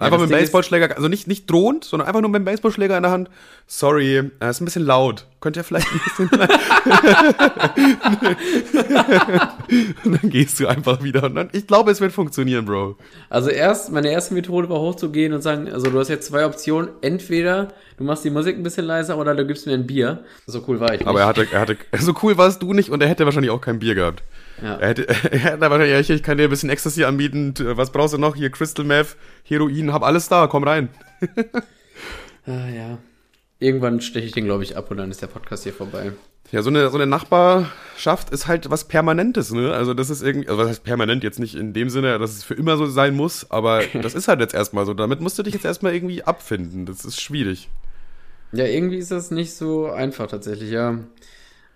Einfach ja, mit dem Baseballschläger, also nicht, nicht drohend, sondern einfach nur mit dem Baseballschläger in der Hand. Sorry, er ist ein bisschen laut. Könnt ihr vielleicht ein bisschen. [laughs] und dann gehst du einfach wieder. Und dann, ich glaube, es wird funktionieren, Bro. Also erst, meine erste Methode war hochzugehen und sagen, also du hast jetzt zwei Optionen. Entweder du machst die Musik ein bisschen leiser oder du gibst mir ein Bier. So cool war ich nicht. Aber er hatte, er hatte, so cool warst du nicht und er hätte wahrscheinlich auch kein Bier gehabt. Ja. Er hätte, [laughs] er hätte wahrscheinlich, ich kann dir ein bisschen Ecstasy anbieten. Was brauchst du noch? Hier Crystal Meth, Heroin, hab alles da, komm rein. [laughs] ah, ja. Irgendwann steche ich den, glaube ich, ab und dann ist der Podcast hier vorbei. Ja, so eine, so eine Nachbarschaft ist halt was Permanentes, ne? Also das ist irgendwie, also was heißt permanent jetzt nicht in dem Sinne, dass es für immer so sein muss, aber [laughs] das ist halt jetzt erstmal so. Damit musst du dich jetzt erstmal irgendwie abfinden. Das ist schwierig. Ja, irgendwie ist das nicht so einfach tatsächlich, ja.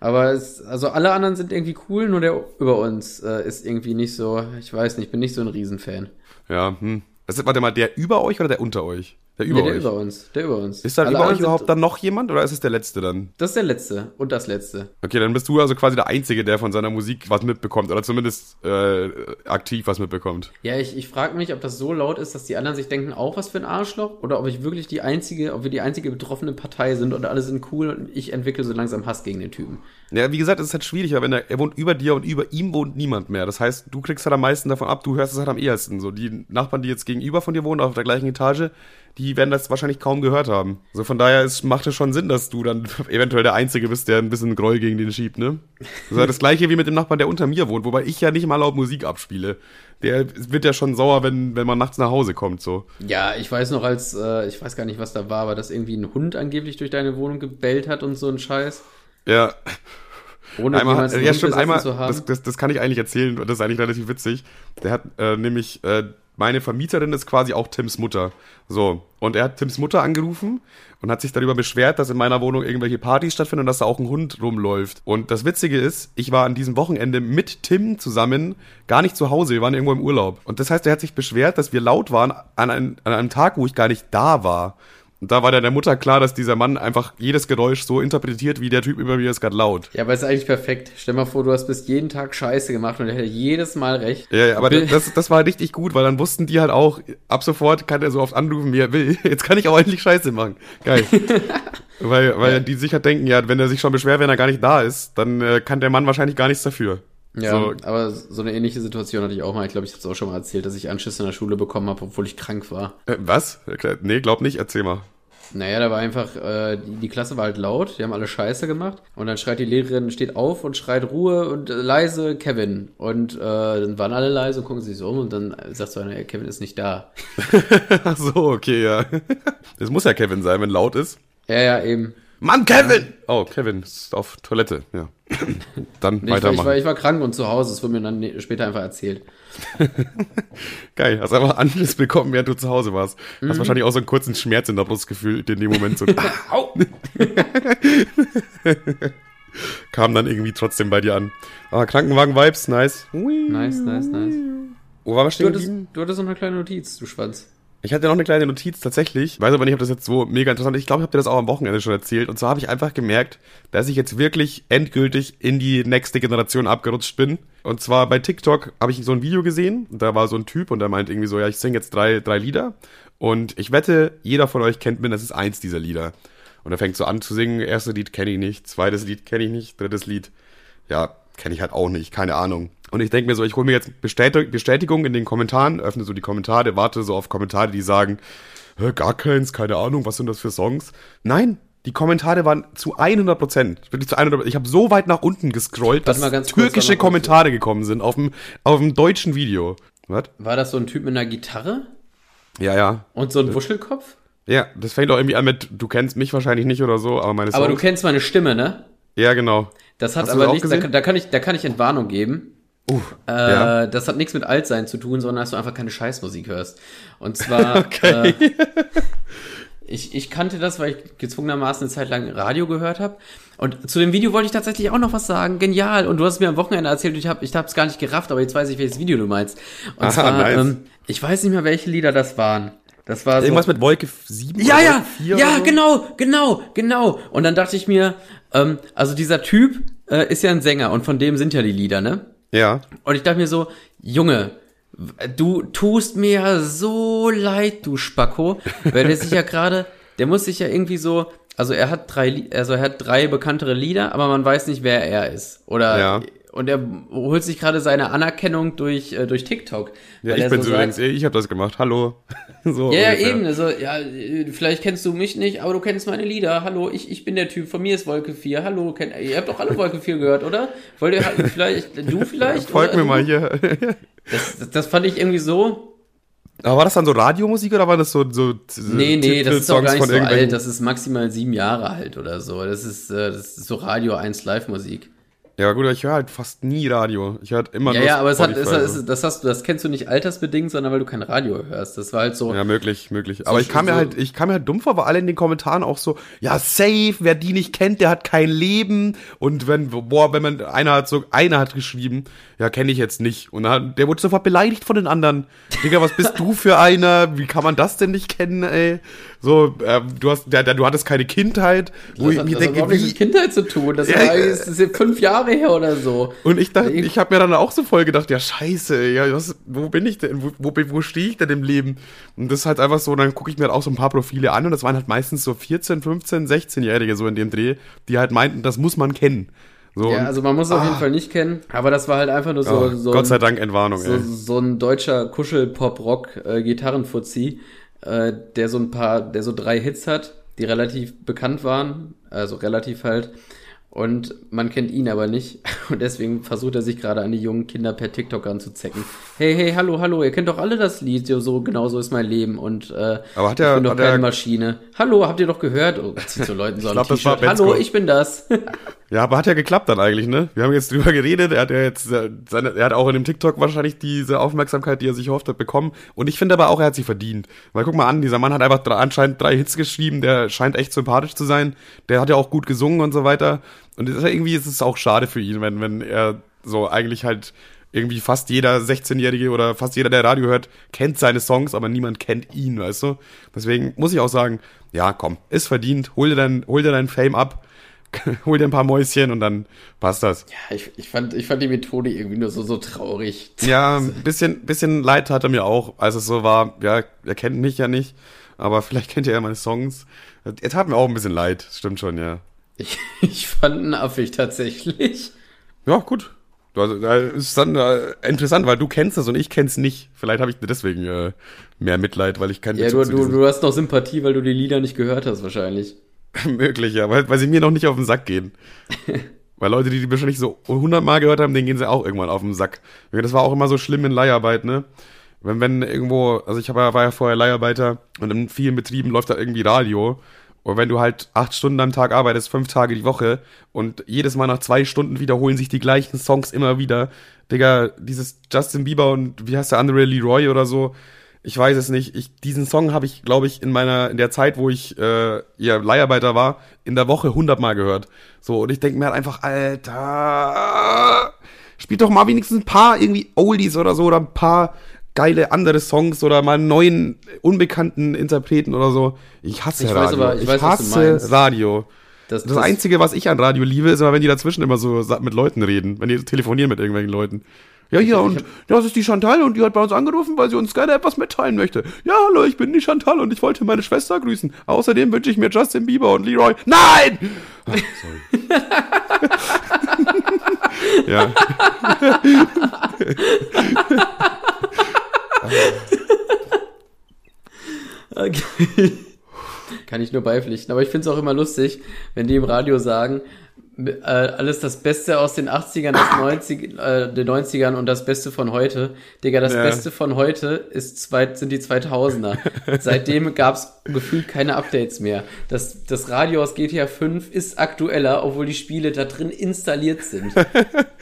Aber es, also alle anderen sind irgendwie cool, nur der über uns äh, ist irgendwie nicht so, ich weiß nicht, bin nicht so ein Riesenfan. Ja, hm. Also, warte mal, der über euch oder der unter euch? Der über nee, der euch. über uns. Der über uns. Ist da über euch überhaupt dann noch jemand oder ist es der letzte dann? Das ist der letzte und das letzte. Okay, dann bist du also quasi der Einzige, der von seiner Musik was mitbekommt oder zumindest äh, aktiv was mitbekommt. Ja, ich, ich frage mich, ob das so laut ist, dass die anderen sich denken, auch was für ein Arschloch oder ob ich wirklich die einzige, ob wir die einzige betroffene Partei sind und alle sind cool und ich entwickle so langsam Hass gegen den Typen. Ja, wie gesagt, es ist halt schwierig, weil wenn er, er wohnt über dir und über ihm wohnt niemand mehr. Das heißt, du kriegst halt am meisten davon ab, du hörst es halt am ehesten. So, die Nachbarn, die jetzt gegenüber von dir wohnen, auf der gleichen Etage, die werden das wahrscheinlich kaum gehört haben. Also von daher ist, macht es schon Sinn, dass du dann [laughs] eventuell der Einzige bist, der ein bisschen Groll gegen den schiebt, ne? Das ist das gleiche wie mit dem Nachbarn, der unter mir wohnt, wobei ich ja nicht mal laut Musik abspiele. Der wird ja schon sauer, wenn, wenn man nachts nach Hause kommt, so. Ja, ich weiß noch, als, äh, ich weiß gar nicht, was da war, aber dass irgendwie ein Hund angeblich durch deine Wohnung gebellt hat und so ein Scheiß. Ja. Ohne einmal, ja, schon einmal, das, das, das kann ich eigentlich erzählen, das ist eigentlich relativ witzig. Der hat äh, nämlich äh, meine Vermieterin ist quasi auch Tims Mutter. So. Und er hat Tims Mutter angerufen und hat sich darüber beschwert, dass in meiner Wohnung irgendwelche Partys stattfinden und dass da auch ein Hund rumläuft. Und das Witzige ist, ich war an diesem Wochenende mit Tim zusammen gar nicht zu Hause. Wir waren irgendwo im Urlaub. Und das heißt, er hat sich beschwert, dass wir laut waren an einem, an einem Tag, wo ich gar nicht da war. Und da war dann der Mutter klar, dass dieser Mann einfach jedes Geräusch so interpretiert, wie der Typ über mir ist gerade laut. Ja, aber ist eigentlich perfekt. Stell mal vor, du hast bis jeden Tag Scheiße gemacht und er hätte jedes Mal recht. Ja, ja aber das, das war richtig gut, weil dann wussten die halt auch, ab sofort kann er so oft anrufen, wie er will. [laughs] Jetzt kann ich auch endlich Scheiße machen. Geil. [laughs] weil weil ja. die sicher denken, ja, wenn er sich schon beschwert, wenn er gar nicht da ist, dann äh, kann der Mann wahrscheinlich gar nichts dafür. Ja, so. aber so eine ähnliche Situation hatte ich auch mal. Ich glaube, ich habe es auch schon mal erzählt, dass ich Anschiss in der Schule bekommen habe, obwohl ich krank war. Äh, was? Nee, glaub nicht. Erzähl mal. Naja, da war einfach, äh, die, die, Klasse war halt laut, die haben alle Scheiße gemacht. Und dann schreit die Lehrerin, steht auf und schreit Ruhe und äh, leise Kevin. Und äh, dann waren alle leise und gucken sich so um und dann sagt so einer, Kevin ist nicht da. [laughs] Ach so, okay, ja. [laughs] Das muss ja Kevin sein, wenn laut ist. Ja, ja, eben. Mann, Kevin! Oh, Kevin ist auf Toilette, ja. [laughs] Dann nee, weitermachen. Ich war, ich, war, krank und zu Hause, das wurde mir dann später einfach erzählt. [laughs] Geil, hast einfach Anschluss bekommen, während du zu Hause warst. Mhm. Hast wahrscheinlich auch so einen kurzen Schmerz in der Brust gefühlt, in dem Moment so. [laughs] Au! Kam dann irgendwie trotzdem bei dir an. Ah, Krankenwagen-Vibes, nice. Nice, nice, nice. Wo war wir stehen du hattest, du hattest noch eine kleine Notiz, du Schwanz. Ich hatte noch eine kleine Notiz tatsächlich. Ich weiß aber nicht, ob das jetzt so mega interessant ist. Ich glaube, ich habe dir das auch am Wochenende schon erzählt. Und zwar habe ich einfach gemerkt, dass ich jetzt wirklich endgültig in die nächste Generation abgerutscht bin. Und zwar bei TikTok habe ich so ein Video gesehen. Da war so ein Typ und der meint irgendwie so, ja, ich singe jetzt drei, drei Lieder. Und ich wette, jeder von euch kennt mindestens eins dieser Lieder. Und er fängt so an zu singen. Erstes Lied kenne ich nicht, zweites Lied kenne ich nicht, drittes Lied, ja, kenne ich halt auch nicht, keine Ahnung. Und ich denke mir so, ich hole mir jetzt Bestätig Bestätigung in den Kommentaren, öffne so die Kommentare, warte so auf Kommentare, die sagen, gar keins, keine Ahnung, was sind das für Songs? Nein, die Kommentare waren zu 100 Prozent, wirklich zu 100 Ich habe so weit nach unten gescrollt, dass türkische Kommentare gekommen sind auf dem, auf dem deutschen Video. Was? War das so ein Typ mit einer Gitarre? Ja, ja. Und so ein Wuschelkopf? Ja, das fängt auch irgendwie an mit, du kennst mich wahrscheinlich nicht oder so, aber meine Songs. Aber du kennst meine Stimme, ne? Ja, genau. Das hat Hast aber nichts, da, da, kann ich, da kann ich Entwarnung geben. Uh, äh, ja. Das hat nichts mit Altsein zu tun, sondern dass du einfach keine Scheißmusik hörst. Und zwar, [laughs] okay. äh, ich, ich kannte das, weil ich gezwungenermaßen eine Zeit lang Radio gehört habe. Und zu dem Video wollte ich tatsächlich auch noch was sagen. Genial. Und du hast mir am Wochenende erzählt, ich habe ich hab's gar nicht gerafft, aber jetzt weiß ich, welches Video du meinst. Und Aha, zwar, nice. ähm, ich weiß nicht mehr, welche Lieder das waren. Das war Irgendwas so, mit Wolke 7 ja, oder ja, 4 Ja, so? genau, genau, genau. Und dann dachte ich mir, ähm, also dieser Typ äh, ist ja ein Sänger und von dem sind ja die Lieder, ne? Ja. Und ich dachte mir so, Junge, du tust mir so leid, du Spacko, weil der sich ja gerade, der muss sich ja irgendwie so, also er hat drei, also er hat drei bekanntere Lieder, aber man weiß nicht, wer er ist. Oder ja. Und er holt sich gerade seine Anerkennung durch äh, durch TikTok. Ja, ich bin so übrigens, ich habe das gemacht. Hallo. [laughs] so ja, ja, eben. Also ja, vielleicht kennst du mich nicht, aber du kennst meine Lieder. Hallo, ich, ich bin der Typ. Von mir ist Wolke 4. Hallo, kennt, ihr habt doch alle Wolke 4 gehört, oder? Wollt ihr vielleicht du [laughs] vielleicht? Folg oder, mir mal hier. [laughs] das, das, das fand ich irgendwie so aber war das dann so Radiomusik oder war das so so Nee, nee, das ist doch gar nicht so alt, das ist maximal sieben Jahre alt oder so. Das ist, äh, das ist so Radio 1 Live-Musik. Ja, gut, ich höre halt fast nie Radio. Ich höre immer ja, nur Ja, aber es hat, es, es, das hast das kennst du nicht altersbedingt, sondern weil du kein Radio hörst. Das war halt so. Ja, möglich, möglich. So aber ich kam so mir halt, ich kam mir halt dumm vor, weil alle in den Kommentaren auch so, ja, safe, wer die nicht kennt, der hat kein Leben. Und wenn, boah, wenn man, einer hat so, einer hat geschrieben, ja, kenne ich jetzt nicht. Und dann, der wurde sofort beleidigt von den anderen. Digga, was bist du für einer? Wie kann man das denn nicht kennen, ey? So, äh, du hast, der, der, du hattest keine Kindheit. Wo das ich mir denke, wie mit Kindheit zu tun. Das, ja, war, das ist fünf Jahre her oder so. Und ich dachte, ich habe mir dann auch so voll gedacht, ja scheiße, ja, was, wo bin ich denn? Wo, wo, wo stehe ich denn im Leben? Und das ist halt einfach so, dann gucke ich mir halt auch so ein paar Profile an und das waren halt meistens so 14, 15, 16-Jährige so in dem Dreh, die halt meinten, das muss man kennen. So, ja, also man muss es auf jeden ah. Fall nicht kennen, aber das war halt einfach nur so, oh, so Gott sei Dank Entwarnung, so, ey. so ein deutscher Kuschel-Pop-Rock-Gitarrenfuzzi, äh, äh, der so ein paar, der so drei Hits hat, die relativ bekannt waren, also relativ halt. Und man kennt ihn aber nicht. [laughs] Und deswegen versucht er sich gerade an die jungen Kinder per TikTok anzuzecken. Hey, hey, hallo, hallo, ihr kennt doch alle das Lied, so genau so ist mein Leben. Und äh, aber hat er, ich bin doch keine er, Maschine. Hallo, habt ihr doch gehört? Oh, zu so Leuten [laughs] so ein T-Shirt. Hallo, ich bin das. [laughs] ja, aber hat ja geklappt dann eigentlich, ne? Wir haben jetzt drüber geredet. Er hat ja jetzt seine, er hat auch in dem TikTok wahrscheinlich diese Aufmerksamkeit, die er sich erhofft hat, bekommen. Und ich finde aber auch, er hat sie verdient. Weil guck mal an, dieser Mann hat einfach drei, anscheinend drei Hits geschrieben. Der scheint echt sympathisch zu sein. Der hat ja auch gut gesungen und so weiter. Und irgendwie ist es auch schade für ihn, wenn, wenn er so eigentlich halt irgendwie fast jeder 16-Jährige oder fast jeder, der Radio hört, kennt seine Songs, aber niemand kennt ihn, weißt du? Deswegen muss ich auch sagen, ja, komm, ist verdient, hol dir dein, hol dir dein Fame ab, [laughs] hol dir ein paar Mäuschen und dann passt das. Ja, ich, ich, fand, ich fand die Methode irgendwie nur so, so traurig. [laughs] Ja, ein bisschen, bisschen leid hat er mir auch, als es so war, ja, er kennt mich ja nicht, aber vielleicht kennt er ja meine Songs. Er tat mir auch ein bisschen leid, stimmt schon, ja. Ich, ich fand ihn affig tatsächlich. Ja, gut. Also, das ist dann äh, interessant, weil du kennst es und ich kenn's nicht. Vielleicht habe ich deswegen äh, mehr Mitleid, weil ich kein Ja, du, du, du hast noch Sympathie, weil du die Lieder nicht gehört hast, wahrscheinlich. [laughs] Möglich, ja, weil, weil sie mir noch nicht auf den Sack gehen. [laughs] weil Leute, die die wahrscheinlich so hundertmal gehört haben, denen gehen sie auch irgendwann auf den Sack. Das war auch immer so schlimm in Leiharbeit, ne? Wenn, wenn irgendwo, also ich hab, war ja vorher Leiharbeiter und in vielen Betrieben läuft da irgendwie Radio und wenn du halt acht Stunden am Tag arbeitest, fünf Tage die Woche und jedes Mal nach zwei Stunden wiederholen sich die gleichen Songs immer wieder, Digga, dieses Justin Bieber und wie heißt der andere Leroy oder so, ich weiß es nicht. Ich, diesen Song habe ich, glaube ich, in meiner, in der Zeit, wo ich äh, ja, Leiharbeiter war, in der Woche hundertmal gehört. So, und ich denke mir halt einfach, Alter, spielt doch mal wenigstens ein paar irgendwie Oldies oder so oder ein paar geile andere Songs oder mal einen neuen, unbekannten Interpreten oder so. Ich hasse ich Radio. Aber, ich, ich weiß, hasse Radio. Das, das, das, Einzige, was ich an Radio liebe, ist immer, wenn die dazwischen immer so mit Leuten reden, wenn die telefonieren mit irgendwelchen Leuten. Ja, hier, und das ist die Chantal und die hat bei uns angerufen, weil sie uns gerne etwas mitteilen möchte. Ja, hallo, ich bin die Chantal und ich wollte meine Schwester grüßen. Außerdem wünsche ich mir Justin Bieber und Leroy. Nein! Ach, sorry. [laughs] ja. [laughs] okay. Kann ich nur beipflichten. Aber ich finde es auch immer lustig, wenn die im Radio sagen, äh, alles das Beste aus den 80ern, das 90, äh, den 90ern und das Beste von heute. Digga, das ja. Beste von heute ist zwei, sind die 2000er. [laughs] Seitdem gab es gefühlt keine Updates mehr. Das, das Radio aus GTA 5 ist aktueller, obwohl die Spiele da drin installiert sind.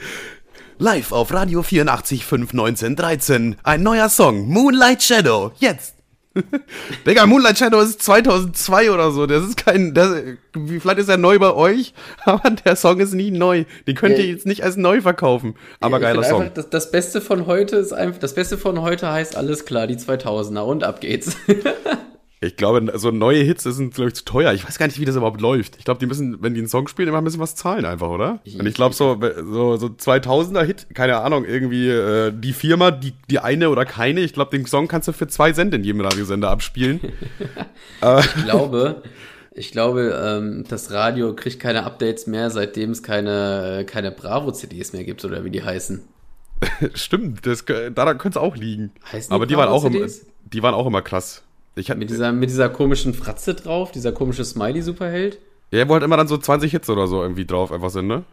[laughs] Live auf Radio 84 5 1913. Ein neuer Song. Moonlight Shadow. Jetzt. [laughs] Digga, Moonlight Shadow ist 2002 oder so. Das ist kein. Das, vielleicht ist er neu bei euch, [laughs] aber der Song ist nie neu. Den könnt ihr jetzt nicht als neu verkaufen. Aber ja, geiler Song. Das, das, Beste von heute ist einfach. Das Beste von heute heißt alles klar, die 2000er und ab geht's. [laughs] Ich glaube, so neue Hits sind, glaube ich, zu teuer. Ich weiß gar nicht, wie das überhaupt läuft. Ich glaube, die müssen, wenn die einen Song spielen, immer ein bisschen was zahlen einfach, oder? Und ich glaube, so, so, so 2000er Hit, keine Ahnung, irgendwie äh, die Firma, die, die eine oder keine, ich glaube, den Song kannst du für zwei Cent in jedem Radiosender abspielen. [laughs] ich glaube, ich glaube, ähm, das Radio kriegt keine Updates mehr, seitdem es keine, keine Bravo-CDs mehr gibt, oder wie die heißen. [laughs] Stimmt, das, daran könnte es auch liegen. Heißen die Aber die waren, auch immer, die waren auch immer krass. Ich hab, mit, dieser, mit dieser komischen Fratze drauf, dieser komische Smiley-Superheld. Ja, wo halt immer dann so 20 Hits oder so irgendwie drauf einfach sind, ne?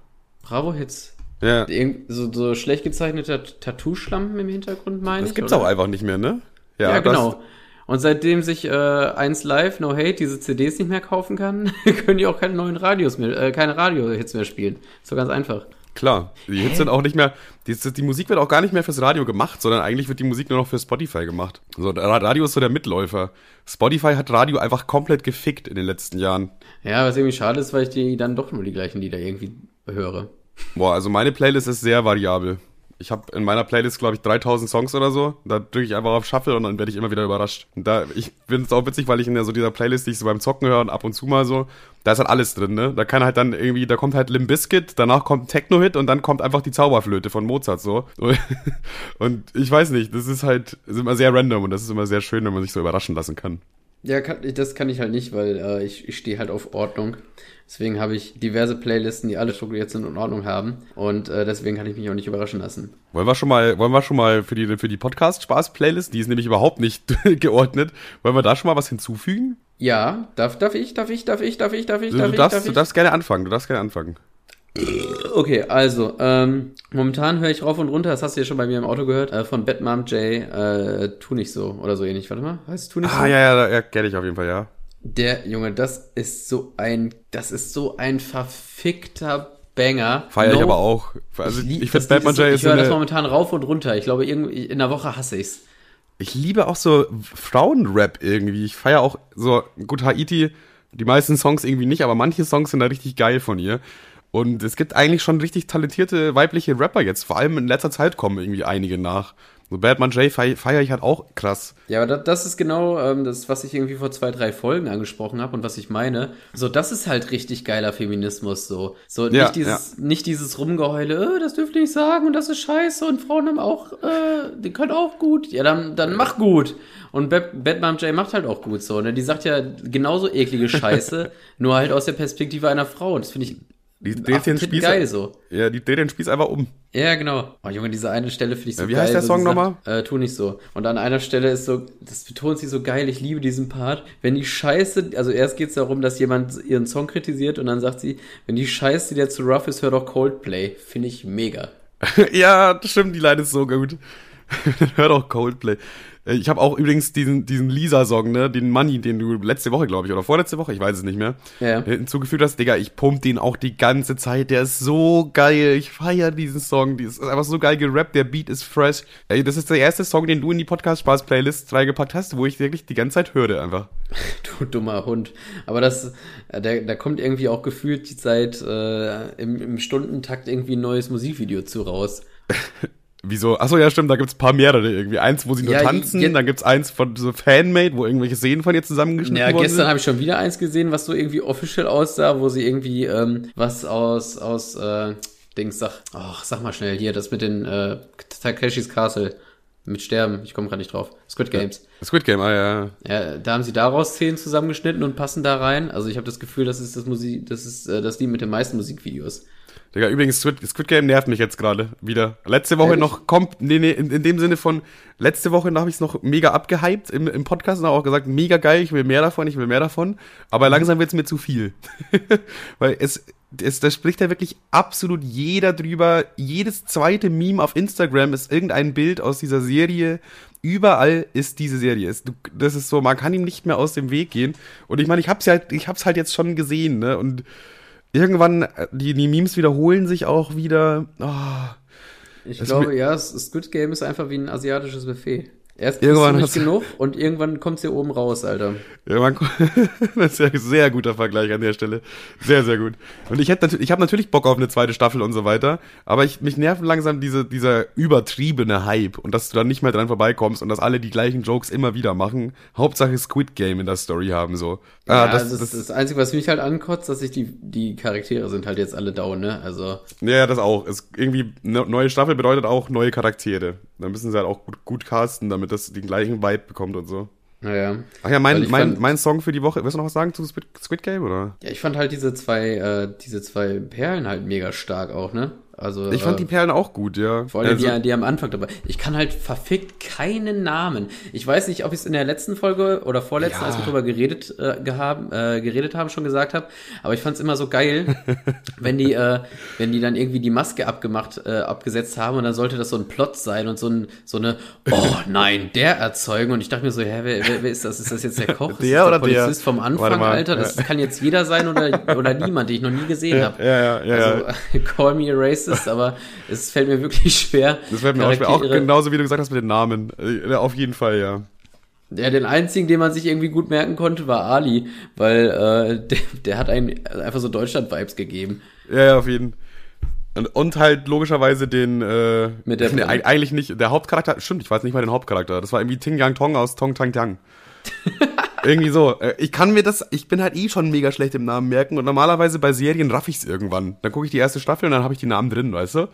Bravo-Hits. Ja. So, so schlecht gezeichnete Tattoo-Schlampen im Hintergrund, meine ich. Das gibt's oder? auch einfach nicht mehr, ne? Ja, ja genau. Und seitdem sich äh, 1 Live, No Hate, diese CDs nicht mehr kaufen kann, [laughs] können die auch keine neuen Radios mehr, äh, keine Radio-Hits mehr spielen. So ganz einfach. Klar, die Hits sind auch nicht mehr, die, die, Musik wird auch gar nicht mehr fürs Radio gemacht, sondern eigentlich wird die Musik nur noch für Spotify gemacht. So, Radio ist so der Mitläufer. Spotify hat Radio einfach komplett gefickt in den letzten Jahren. Ja, was irgendwie schade ist, weil ich die dann doch nur die gleichen Lieder irgendwie höre. Boah, also meine Playlist ist sehr variabel. Ich habe in meiner Playlist, glaube ich, 3000 Songs oder so. Da drücke ich einfach auf Shuffle und dann werde ich immer wieder überrascht. Und da, ich finde es auch witzig, weil ich in der, so dieser Playlist, die ich so beim Zocken höre und ab und zu mal so, da ist halt alles drin, ne? Da kann halt dann irgendwie, da kommt halt Limp Bizkit, danach kommt Techno-Hit und dann kommt einfach die Zauberflöte von Mozart so. [laughs] Und ich weiß nicht, das ist halt, ist immer sehr random und das ist immer sehr schön, wenn man sich so überraschen lassen kann. Ja, kann, das kann ich halt nicht, weil äh, ich, ich stehe halt auf Ordnung. Deswegen habe ich diverse Playlisten, die alle strukturiert sind und in Ordnung haben. Und äh, deswegen kann ich mich auch nicht überraschen lassen. Wollen wir schon mal, wollen wir schon mal für die, für die Podcast-Spaß-Playlist, die ist nämlich überhaupt nicht [laughs] geordnet, wollen wir da schon mal was hinzufügen? Ja, darf, darf ich, darf ich, darf ich, darf ich, darf ich, darf du, ich, darfst, darf ich? Du darfst gerne anfangen, du darfst gerne anfangen. Okay, also, ähm, momentan höre ich rauf und runter, das hast du ja schon bei mir im Auto gehört, äh, von Batmom J, äh, tu nicht so oder so ähnlich. Warte mal, heißt tu nicht ah, so? Ah, ja, ja, ja kenne ich auf jeden Fall, ja. Der Junge, das ist so ein, das ist so ein verfickter Banger. Feier no, ich aber auch. Also ich, ich finde Batman J ist Ich höre das momentan rauf und runter. Ich glaube, irgendwie in der Woche hasse ich's. Ich liebe auch so Frauenrap irgendwie. Ich feiere auch so, gut, Haiti, die meisten Songs irgendwie nicht, aber manche Songs sind da richtig geil von ihr. Und es gibt eigentlich schon richtig talentierte weibliche Rapper jetzt. Vor allem in letzter Zeit kommen irgendwie einige nach. So Batman J feiere ich halt auch krass. Ja, aber das, ist genau ähm, das, was ich irgendwie vor zwei, drei Folgen angesprochen habe und was ich meine. So, das ist halt richtig geiler Feminismus, so. So, nicht ja, dieses, ja. nicht dieses Rumgeheule, äh, das dürft ihr nicht sagen und das ist scheiße und Frauen haben auch, äh, die können auch gut. Ja, dann, dann mach gut. Und Batman J macht halt auch gut so, ne? Die sagt ja genauso eklige Scheiße, [laughs] nur halt aus der Perspektive einer Frau. Und das finde ich die dreht den Spieß. geil so. Ja, die dreht den Spieß einfach um. Ja, genau. Oh Junge, diese eine Stelle finde ich so Wie geil. Wie heißt der Song nochmal? Äh, tu nicht so. Und an einer Stelle ist so, das betont sie so geil, ich liebe diesen Part. Wenn die Scheiße, also erst geht es darum, dass jemand ihren Song kritisiert und dann sagt sie, wenn die Scheiße dir zu rough ist, hör doch Coldplay. Finde ich mega. [laughs] ja, das stimmt, die Line ist so gut. [laughs] hör doch Coldplay. Äh, ich habe auch übrigens diesen, diesen Lisa-Song, ne, den Money, den du letzte Woche, glaube ich, oder vorletzte Woche, ich weiß es nicht mehr, ja. hinzugefügt hast. Digga, ich pump den auch die ganze Zeit. Der ist so geil. Ich feiere diesen Song. Die ist einfach so geil gerappt. Der Beat ist fresh. Ey, das ist der erste Song, den du in die Podcast-Spaß-Playlist reingepackt hast, wo ich wirklich die ganze Zeit höre einfach. [laughs] du dummer Hund. Aber das, äh, der, da kommt irgendwie auch gefühlt seit äh, im, im Stundentakt irgendwie ein neues Musikvideo zu raus. [laughs] Wieso? Achso, ja, stimmt, da gibt's paar mehrere irgendwie. Eins, wo sie nur ja, tanzen, dann gibt's eins von so Fanmade, wo irgendwelche Szenen von ihr zusammengeschnitten ja, wurden. Ja, gestern habe ich schon wieder eins gesehen, was so irgendwie official aussah, wo sie irgendwie ähm, was aus, aus, äh, Dings, sag, ach, sag mal schnell hier, das mit den äh, Takeshis Castle. Mit Sterben, ich komme gerade nicht drauf. Squid Games. Ja, Squid Game, ah ja. Ja, da haben sie daraus Szenen zusammengeschnitten und passen da rein. Also ich habe das Gefühl, das ist das Musik, das ist äh, das Lied mit den meisten Musikvideos. Digga, übrigens, Squid, Squid Game nervt mich jetzt gerade wieder. Letzte Woche Ehrlich? noch kommt, nee, nee, in, in dem Sinne von, letzte Woche habe ich es noch mega abgehypt im, im Podcast und auch gesagt, mega geil, ich will mehr davon, ich will mehr davon. Aber mhm. langsam wird es mir zu viel. [laughs] Weil es, es, da spricht ja wirklich absolut jeder drüber. Jedes zweite Meme auf Instagram ist irgendein Bild aus dieser Serie. Überall ist diese Serie. Das ist so, man kann ihm nicht mehr aus dem Weg gehen. Und ich meine, ich hab's ja, ich hab's halt jetzt schon gesehen, ne? Und irgendwann, äh, die, die Memes wiederholen sich auch wieder. Oh, Ich glaube, ja, Squid Game ist einfach wie ein asiatisches Buffet. Erst Irgendwann irgendwann nicht genug und irgendwann kommt's hier oben raus, Alter. Ja, man, [laughs] das ist ja ein sehr guter Vergleich an der Stelle. Sehr, sehr gut. Und ich hätte natürlich, ich habe natürlich Bock auf eine zweite Staffel und so weiter, aber ich, mich nerven langsam diese, dieser übertriebene Hype und dass du dann nicht mehr dran vorbeikommst und dass alle die gleichen Jokes immer wieder machen. Hauptsache Squid Game in der Story haben, so. Ja, Ah, das, das, das, das, das Einzige, was mich halt ankotzt, dass sich die, die Charaktere sind halt jetzt alle down, ne? Also, ja, ja, das auch. Es, irgendwie, ne, neue Staffel bedeutet auch neue Charaktere. Da müssen sie halt auch gut, gut casten, damit das den gleichen Vibe bekommt und so. naja. Ach ja, mein, mein, fand- mein Song für die Woche, willst du noch was sagen zu Squid, Squid Game, oder? Ja, ich fand halt diese zwei, äh, diese zwei Perlen halt mega stark auch, ne? Also, Ich fand äh, die Perlen auch gut, ja. Vor allem Also- die, die am Anfang dabei. Ich kann halt verfickt keinen Namen. Ich weiß nicht, ob ich es in der letzten Folge oder vorletzten, Ja. als wir drüber geredet, äh, gehaben, äh, geredet haben, schon gesagt habe. Aber ich fand es immer so geil, [laughs] wenn die, äh, wenn die dann irgendwie die Maske abgemacht, äh, abgesetzt haben und dann sollte das so ein Plot sein und so, ein, so eine, [laughs] oh nein, der erzeugen. Und ich dachte mir so, hä, wer, wer, wer ist das? Ist das jetzt der Koch? Ist Der das oder der der? Polizist vom Warte Anfang, Alter? Das ja. kann jetzt jeder sein oder, oder niemand, den ich noch nie gesehen habe. Ja, ja, ja, ja. Also, [laughs] call me a racist, aber es fällt mir wirklich schwer. Das fällt mir auch schwer. Auch genauso wie du gesagt hast mit den Namen. Auf jeden Fall, ja. Ja, den einzigen, den man sich irgendwie gut merken konnte, war Ali, weil äh, der, der hat einen einfach so Deutschland-Vibes gegeben. Ja, ja, auf jeden und, und halt logischerweise den, äh, Mit der nee, eigentlich nicht, der Hauptcharakter, stimmt, ich weiß nicht mal den Hauptcharakter. Das war irgendwie Ting Yang Tong aus Tong Tang Tang. [laughs] irgendwie so. Äh, Ich kann mir das, ich bin halt eh schon mega schlecht im Namen merken und normalerweise bei Serien raff ich's irgendwann. Dann gucke ich die erste Staffel und dann habe ich die Namen drin, weißt du?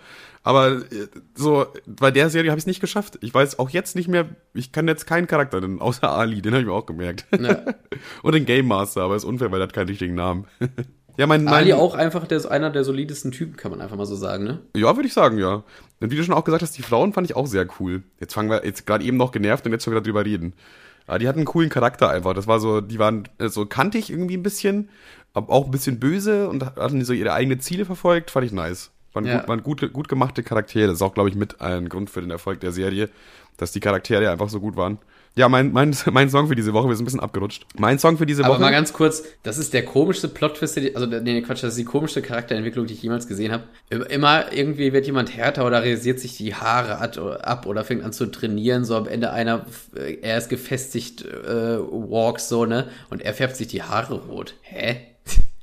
Aber äh, so, bei der Serie habe ich es nicht geschafft. Ich weiß auch jetzt nicht mehr, ich kann jetzt keinen Charakter nennen, außer Ali, den habe ich mir auch gemerkt. Ja. [laughs] und den Game Master, aber ist unfair, weil er hat keinen richtigen Namen. [laughs] ja, mein, mein Ali auch einfach der, einer der solidesten Typen, kann man einfach mal so sagen, ne? Ja, würde ich sagen, ja. Und wie du schon auch gesagt hast, die Frauen fand ich auch sehr cool. Jetzt fangen wir jetzt gerade eben noch genervt und jetzt schon wieder drüber reden. Aber die hatten einen coolen Charakter einfach. Das war so, die waren äh, so kantig irgendwie ein bisschen, aber auch ein bisschen böse und hatten so ihre eigenen Ziele verfolgt. Fand ich nice. Waren, Ja. gut, waren gut, gut gemachte Charaktere. Das ist auch, glaube ich, mit ein Grund für den Erfolg der Serie, dass die Charaktere einfach so gut waren. Ja, mein, mein, mein Song für diese Woche, wir sind ein bisschen abgerutscht. Mein Song für diese Aber Woche. mal ganz kurz, das ist der komischste Plot-Twist, die- also nee, Quatsch, das ist die komischste Charakterentwicklung, die ich jemals gesehen habe. Immer irgendwie wird jemand härter oder rasiert sich die Haare ab oder fängt an zu trainieren, so am Ende einer, äh, er ist gefestigt, äh, walks so, ne? Und er färbt sich die Haare rot. Hä?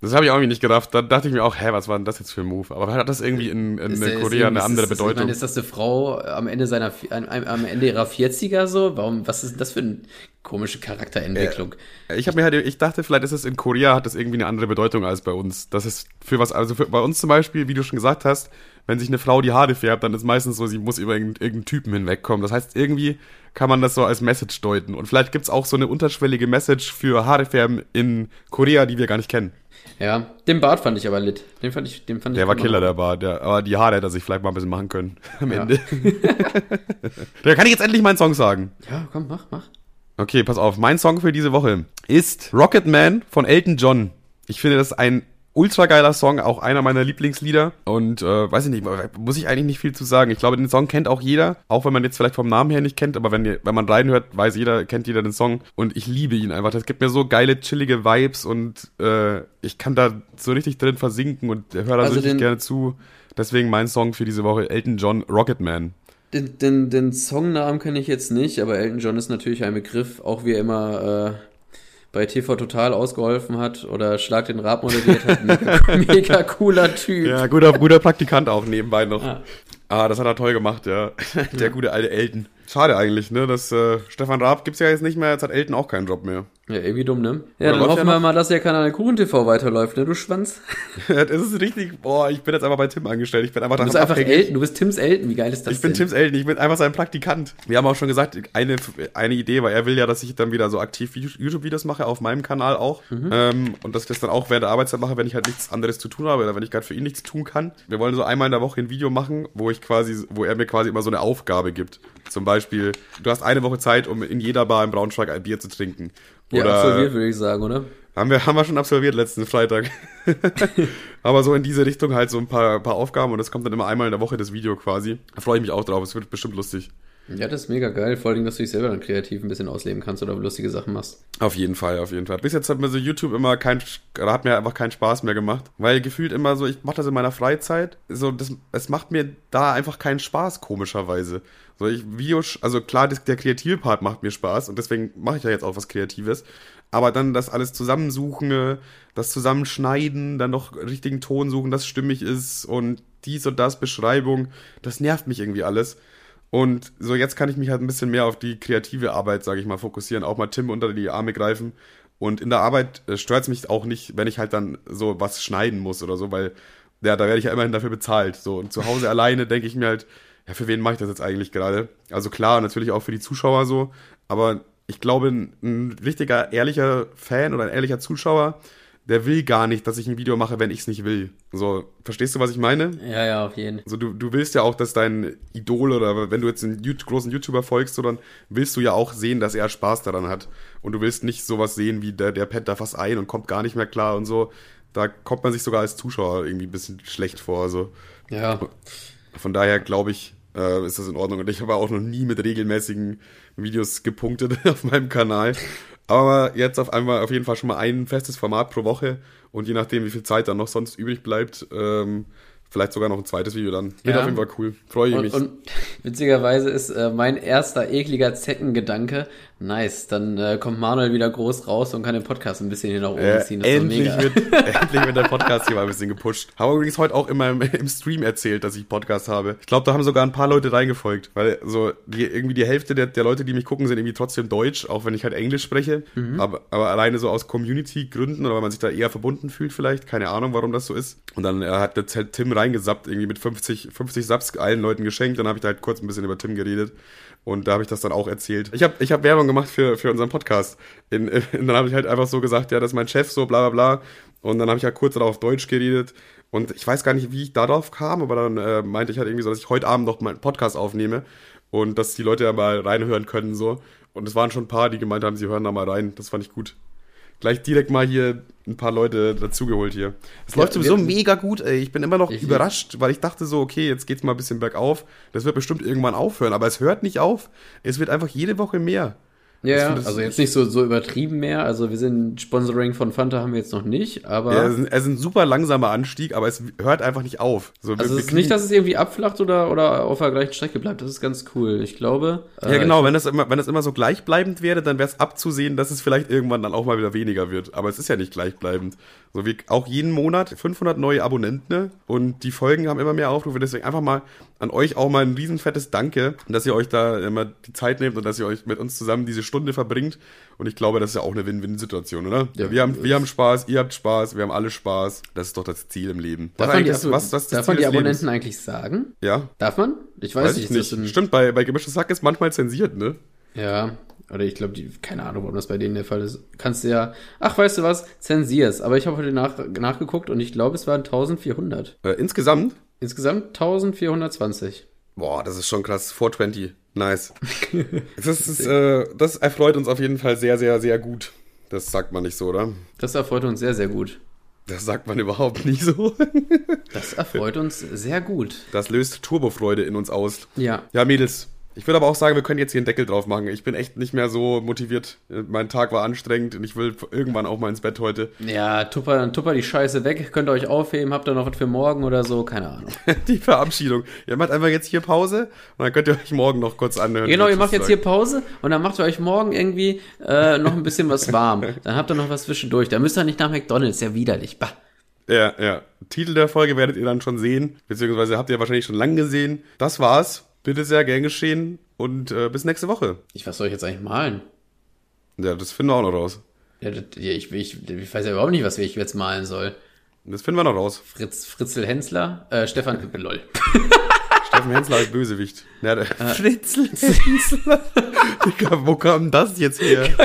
Das habe ich auch irgendwie nicht gedacht. Da dachte ich mir auch, hä, was war denn das jetzt für ein Move? Aber hat das irgendwie in, in Ist der- ist Korea eine andere ist Ich Bedeutung? meine, ist das eine Frau am Ende seiner, am, am Ende ihrer 40er so? Warum, was ist denn das für eine komische Charakterentwicklung? Ich habe mir halt, ich dachte, vielleicht ist es in Korea hat das irgendwie eine andere Bedeutung als bei uns. Das ist für was, also für, bei uns zum Beispiel, wie du schon gesagt hast, wenn sich eine Frau die Haare färbt, dann ist meistens so, sie muss über irgendeinen, irgendeinen Typen hinwegkommen. Das heißt, irgendwie kann man das so als Message deuten. Und vielleicht gibt's auch so eine unterschwellige Message für Haarefärben in Korea, die wir gar nicht kennen. Ja, den Bart fand ich aber lit. Den fand ich, den fand ich Der war immer Killer, der war, der, aber die Haare hätte er sich vielleicht mal ein bisschen machen können [laughs] am Ja. Ende. [laughs] da kann ich jetzt endlich meinen Song sagen. Ja, komm, mach, mach. Okay, pass auf. Mein Song für diese Woche ist Rocket Man von Elton John. Ich finde das ein ultra geiler Song, auch einer meiner Lieblingslieder. Und äh, weiß ich nicht, muss ich eigentlich nicht viel zu sagen. Ich glaube, den Song kennt auch jeder, auch wenn man jetzt vielleicht vom Namen her nicht kennt, aber wenn, wenn man reinhört, weiß jeder, kennt jeder den Song. Und ich liebe ihn einfach. Das gibt mir so geile, chillige Vibes und äh, ich kann da so richtig drin versinken und höre da Also so richtig gerne zu. Deswegen mein Song für diese Woche, Elton John, Rocket Man. Den, den, den Songnamen kenne ich jetzt nicht, aber Elton John ist natürlich ein Begriff, auch wie er immer äh, bei TV Total ausgeholfen hat oder Schlag den Rab moderiert hat. Mega, [laughs] mega cooler Typ. Ja, guter, guter Praktikant auch nebenbei noch. Ja. Ah, das hat er toll gemacht, ja. Der gute alte Elton. Schade eigentlich, ne? Das äh, Stefan Raab gibt's ja jetzt nicht mehr, jetzt hat Elton auch keinen Job mehr. Ja, irgendwie dumm, ne? Ja, Oder dann hoffen wir mal, dass der Kanal Kuchen TV weiterläuft, ne, du Schwanz. [laughs] das ist richtig, boah, ich bin jetzt einfach bei Tim angestellt. Ich bin einfach Du bist einfach abhängig. Elton, du bist Tims Elton, wie geil ist das Ich bin denn? Tims Elton, ich bin einfach sein Praktikant. Wir haben auch schon gesagt, eine, eine Idee, weil er will ja, dass ich dann wieder so aktiv YouTube-Videos mache, auf meinem Kanal auch. Mhm. Ähm, und dass ich das dann auch während der Arbeitszeit mache, wenn ich halt nichts anderes zu tun habe oder wenn ich gerade für ihn nichts tun kann. Wir wollen so einmal in der Woche ein Video machen, wo ich quasi, wo er mir quasi immer so eine Aufgabe gibt. Zum Beispiel, du hast eine Woche Zeit, um in jeder Bar in Braunschweig ein Bier zu trinken. Ja, absolviert, würde ich sagen, oder? Haben wir, haben wir schon absolviert letzten Freitag. [laughs] Aber so in diese Richtung halt so ein paar, paar Aufgaben und das kommt dann immer einmal in der Woche das Video quasi. Da freue ich mich auch drauf, es wird bestimmt lustig. Ja, das ist mega geil. Vor allem, dass du dich selber dann kreativ ein bisschen ausleben kannst oder lustige Sachen machst. Auf jeden Fall, auf jeden Fall. Bis jetzt hat mir so YouTube immer kein, hat mir einfach keinen Spaß mehr gemacht. Weil gefühlt immer so, ich mache das in meiner Freizeit. So, das, es macht mir da einfach keinen Spaß, komischerweise. So, ich, Videos, also klar, das, der kreative Part macht mir Spaß und deswegen mache ich ja jetzt auch was Kreatives. Aber dann das alles zusammensuchen, das Zusammenschneiden, dann noch richtigen Ton suchen, das stimmig ist und dies und das, Beschreibung, das nervt mich irgendwie alles. Und so jetzt kann ich mich halt ein bisschen mehr auf die kreative Arbeit, sage ich mal, fokussieren, auch mal Tim unter die Arme greifen. Und in der Arbeit äh, stört es mich auch nicht, wenn ich halt dann so was schneiden muss oder so, weil ja, da werde ich ja immerhin dafür bezahlt. So und zu Hause alleine denke ich mir halt, ja, für wen mache ich das jetzt eigentlich gerade? Also klar, natürlich auch für die Zuschauer so, aber ich glaube, ein, ein richtiger ehrlicher Fan oder ein ehrlicher Zuschauer der will gar nicht, dass ich ein Video mache, wenn ich es nicht will. So, verstehst du, was ich meine? Ja, ja, auf jeden Fall. So, du, du willst ja auch, dass dein Idol oder wenn du jetzt einen großen YouTuber folgst, so, dann willst du ja auch sehen, dass er Spaß daran hat. Und du willst nicht sowas sehen wie der, der pennt da fast ein und kommt gar nicht mehr klar und so. Da kommt man sich sogar als Zuschauer irgendwie ein bisschen schlecht vor. So. Ja. Von daher glaube ich, äh, ist das in Ordnung. Und ich habe auch noch nie mit regelmäßigen Videos gepunktet [laughs] auf meinem Kanal. Aber jetzt auf einmal auf jeden Fall schon mal ein festes Format pro Woche und je nachdem, wie viel Zeit dann noch sonst übrig bleibt, ähm, Vielleicht sogar noch ein zweites Video dann. Wird ja. auf jeden Fall cool. Freue ich und, mich. Und [laughs] witzigerweise ist äh, mein erster ekliger Zeckengedanke, nice, dann äh, kommt Manuel wieder groß raus und kann den Podcast ein bisschen hier nach oben äh, ziehen. Das endlich, wird, [laughs] endlich wird der Podcast hier mal ein bisschen gepusht. Habe übrigens heute auch in meinem, im Stream erzählt, dass ich Podcast habe. Ich glaube, da haben sogar ein paar Leute reingefolgt, weil so die, irgendwie die Hälfte der, der Leute, die mich gucken, sind irgendwie trotzdem Deutsch, auch wenn ich halt Englisch spreche. Mhm. Aber, aber alleine so aus Community-Gründen oder weil man sich da eher verbunden fühlt vielleicht. Keine Ahnung, warum das so ist. Und dann äh, hat jetzt halt Tim rein reingesappt, irgendwie mit 50, 50 Subs allen Leuten geschenkt. Dann habe ich da halt kurz ein bisschen über Tim geredet. Und da habe ich das dann auch erzählt. Ich habe ich hab Werbung gemacht für, für unseren Podcast. In, [laughs] in, dann habe ich halt einfach so gesagt, ja, das ist mein Chef, so bla bla bla. Und dann habe ich halt kurz darauf Deutsch geredet. Und ich weiß gar nicht, wie ich darauf kam, aber dann äh, meinte ich halt irgendwie so, dass ich heute Abend noch meinen Podcast aufnehme und dass die Leute ja mal reinhören können so. Und es waren schon ein paar, die gemeint haben, sie hören da mal rein. Das fand ich gut gleich direkt mal hier ein paar Leute dazugeholt hier. Es ja, läuft sowieso mega gut, ey. Ich bin immer noch ich überrascht, weil ich dachte so, okay, jetzt geht's mal ein bisschen bergauf. Das wird bestimmt irgendwann aufhören, aber es hört nicht auf. Es wird einfach jede Woche mehr. Ja, ja also jetzt nicht so, so übertrieben mehr. Also wir sind Sponsoring von Fanta haben wir jetzt noch nicht, aber. Ja, es ist, es ist ein super langsamer Anstieg, aber es hört einfach nicht auf. So, also es ist nicht, dass es irgendwie abflacht oder, oder auf der gleichen Strecke bleibt. Das ist ganz cool. Ich glaube. Ja, äh, genau, wenn das immer, wenn das immer so gleichbleibend wäre, dann wäre es abzusehen, dass es vielleicht irgendwann dann auch mal wieder weniger wird. Aber es ist ja nicht gleichbleibend. So wie auch jeden Monat 500 neue Abonnenten ne? und die Folgen haben immer mehr Aufrufe. Deswegen einfach mal an euch auch mal ein riesenfettes Danke, dass ihr euch da immer die Zeit nehmt und dass ihr euch mit uns zusammen diese Stunde verbringt. Und ich glaube, das ist ja auch eine Win-Win-Situation, oder? Ja, wir, haben, wir haben Spaß, ihr habt Spaß, wir haben alle Spaß. Das ist doch das Ziel im Leben. Darf man die, das, was, was darf man die Abonnenten Lebens? eigentlich sagen? Ja. Darf man? Ich weiß, weiß nicht. nicht. Stimmt, bei, bei gemischtes Sack ist manchmal zensiert, ne? Ja, oder ich glaube, die, keine Ahnung, ob das bei denen der Fall ist. Kannst du ja, ach, weißt du was, zensier's. Aber ich habe heute nach, nachgeguckt und ich glaube, es waren 1400. Äh, insgesamt? Insgesamt 1420. Boah, das ist schon krass. 420. Nice. [laughs] das, ist, äh, das erfreut uns auf jeden Fall sehr, sehr, sehr gut. Das sagt man nicht so, oder? Das erfreut uns sehr, sehr gut. Das sagt man überhaupt [laughs] nicht so. das erfreut uns sehr gut. Das löst Turbofreude in uns aus. Ja. Ja, Mädels, ich würde aber auch sagen, wir können jetzt hier einen Deckel drauf machen. Ich bin echt nicht mehr so motiviert. Mein Tag war anstrengend und ich will irgendwann auch mal ins Bett heute. Ja, tupper, tupper die Scheiße weg. Könnt ihr euch aufheben? Habt ihr noch was für morgen oder so? Keine Ahnung. [laughs] die Verabschiedung. Ihr macht einfach jetzt hier Pause und dann könnt ihr euch morgen noch kurz anhören. Genau, ihr macht jetzt hier Pause und dann macht ihr euch morgen irgendwie äh, noch ein bisschen was warm. Dann habt ihr noch was zwischendurch. Da müsst ihr nicht nach McDonalds. Ja, widerlich. Bah. Ja, ja. Titel der Folge werdet ihr dann schon sehen. Beziehungsweise habt ihr wahrscheinlich schon lang gesehen. Das war's. Bitte sehr gern geschehen und äh, bis nächste Woche. Ich, was soll ich jetzt eigentlich malen? Ja, das finden wir auch noch raus. Ja, das, ja ich, ich, ich, weiß ja überhaupt nicht, was ich jetzt malen soll. Das finden wir noch raus. Fritz, Fritzel Hensler, äh, Stefan, lol. [laughs] Steffen Hensler als Bösewicht. Ja, der äh, [laughs] Fritzel Hensler. wo kam das jetzt her? [laughs]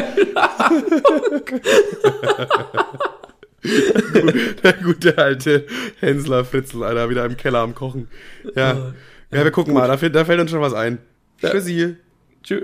der gute alte Hensler Fritzel, Alter, wieder im Keller am Kochen. Ja. Ja, wir gucken Gut. mal, da, da, fällt uns schon was ein. Ja. Tschüssi. Tschüss.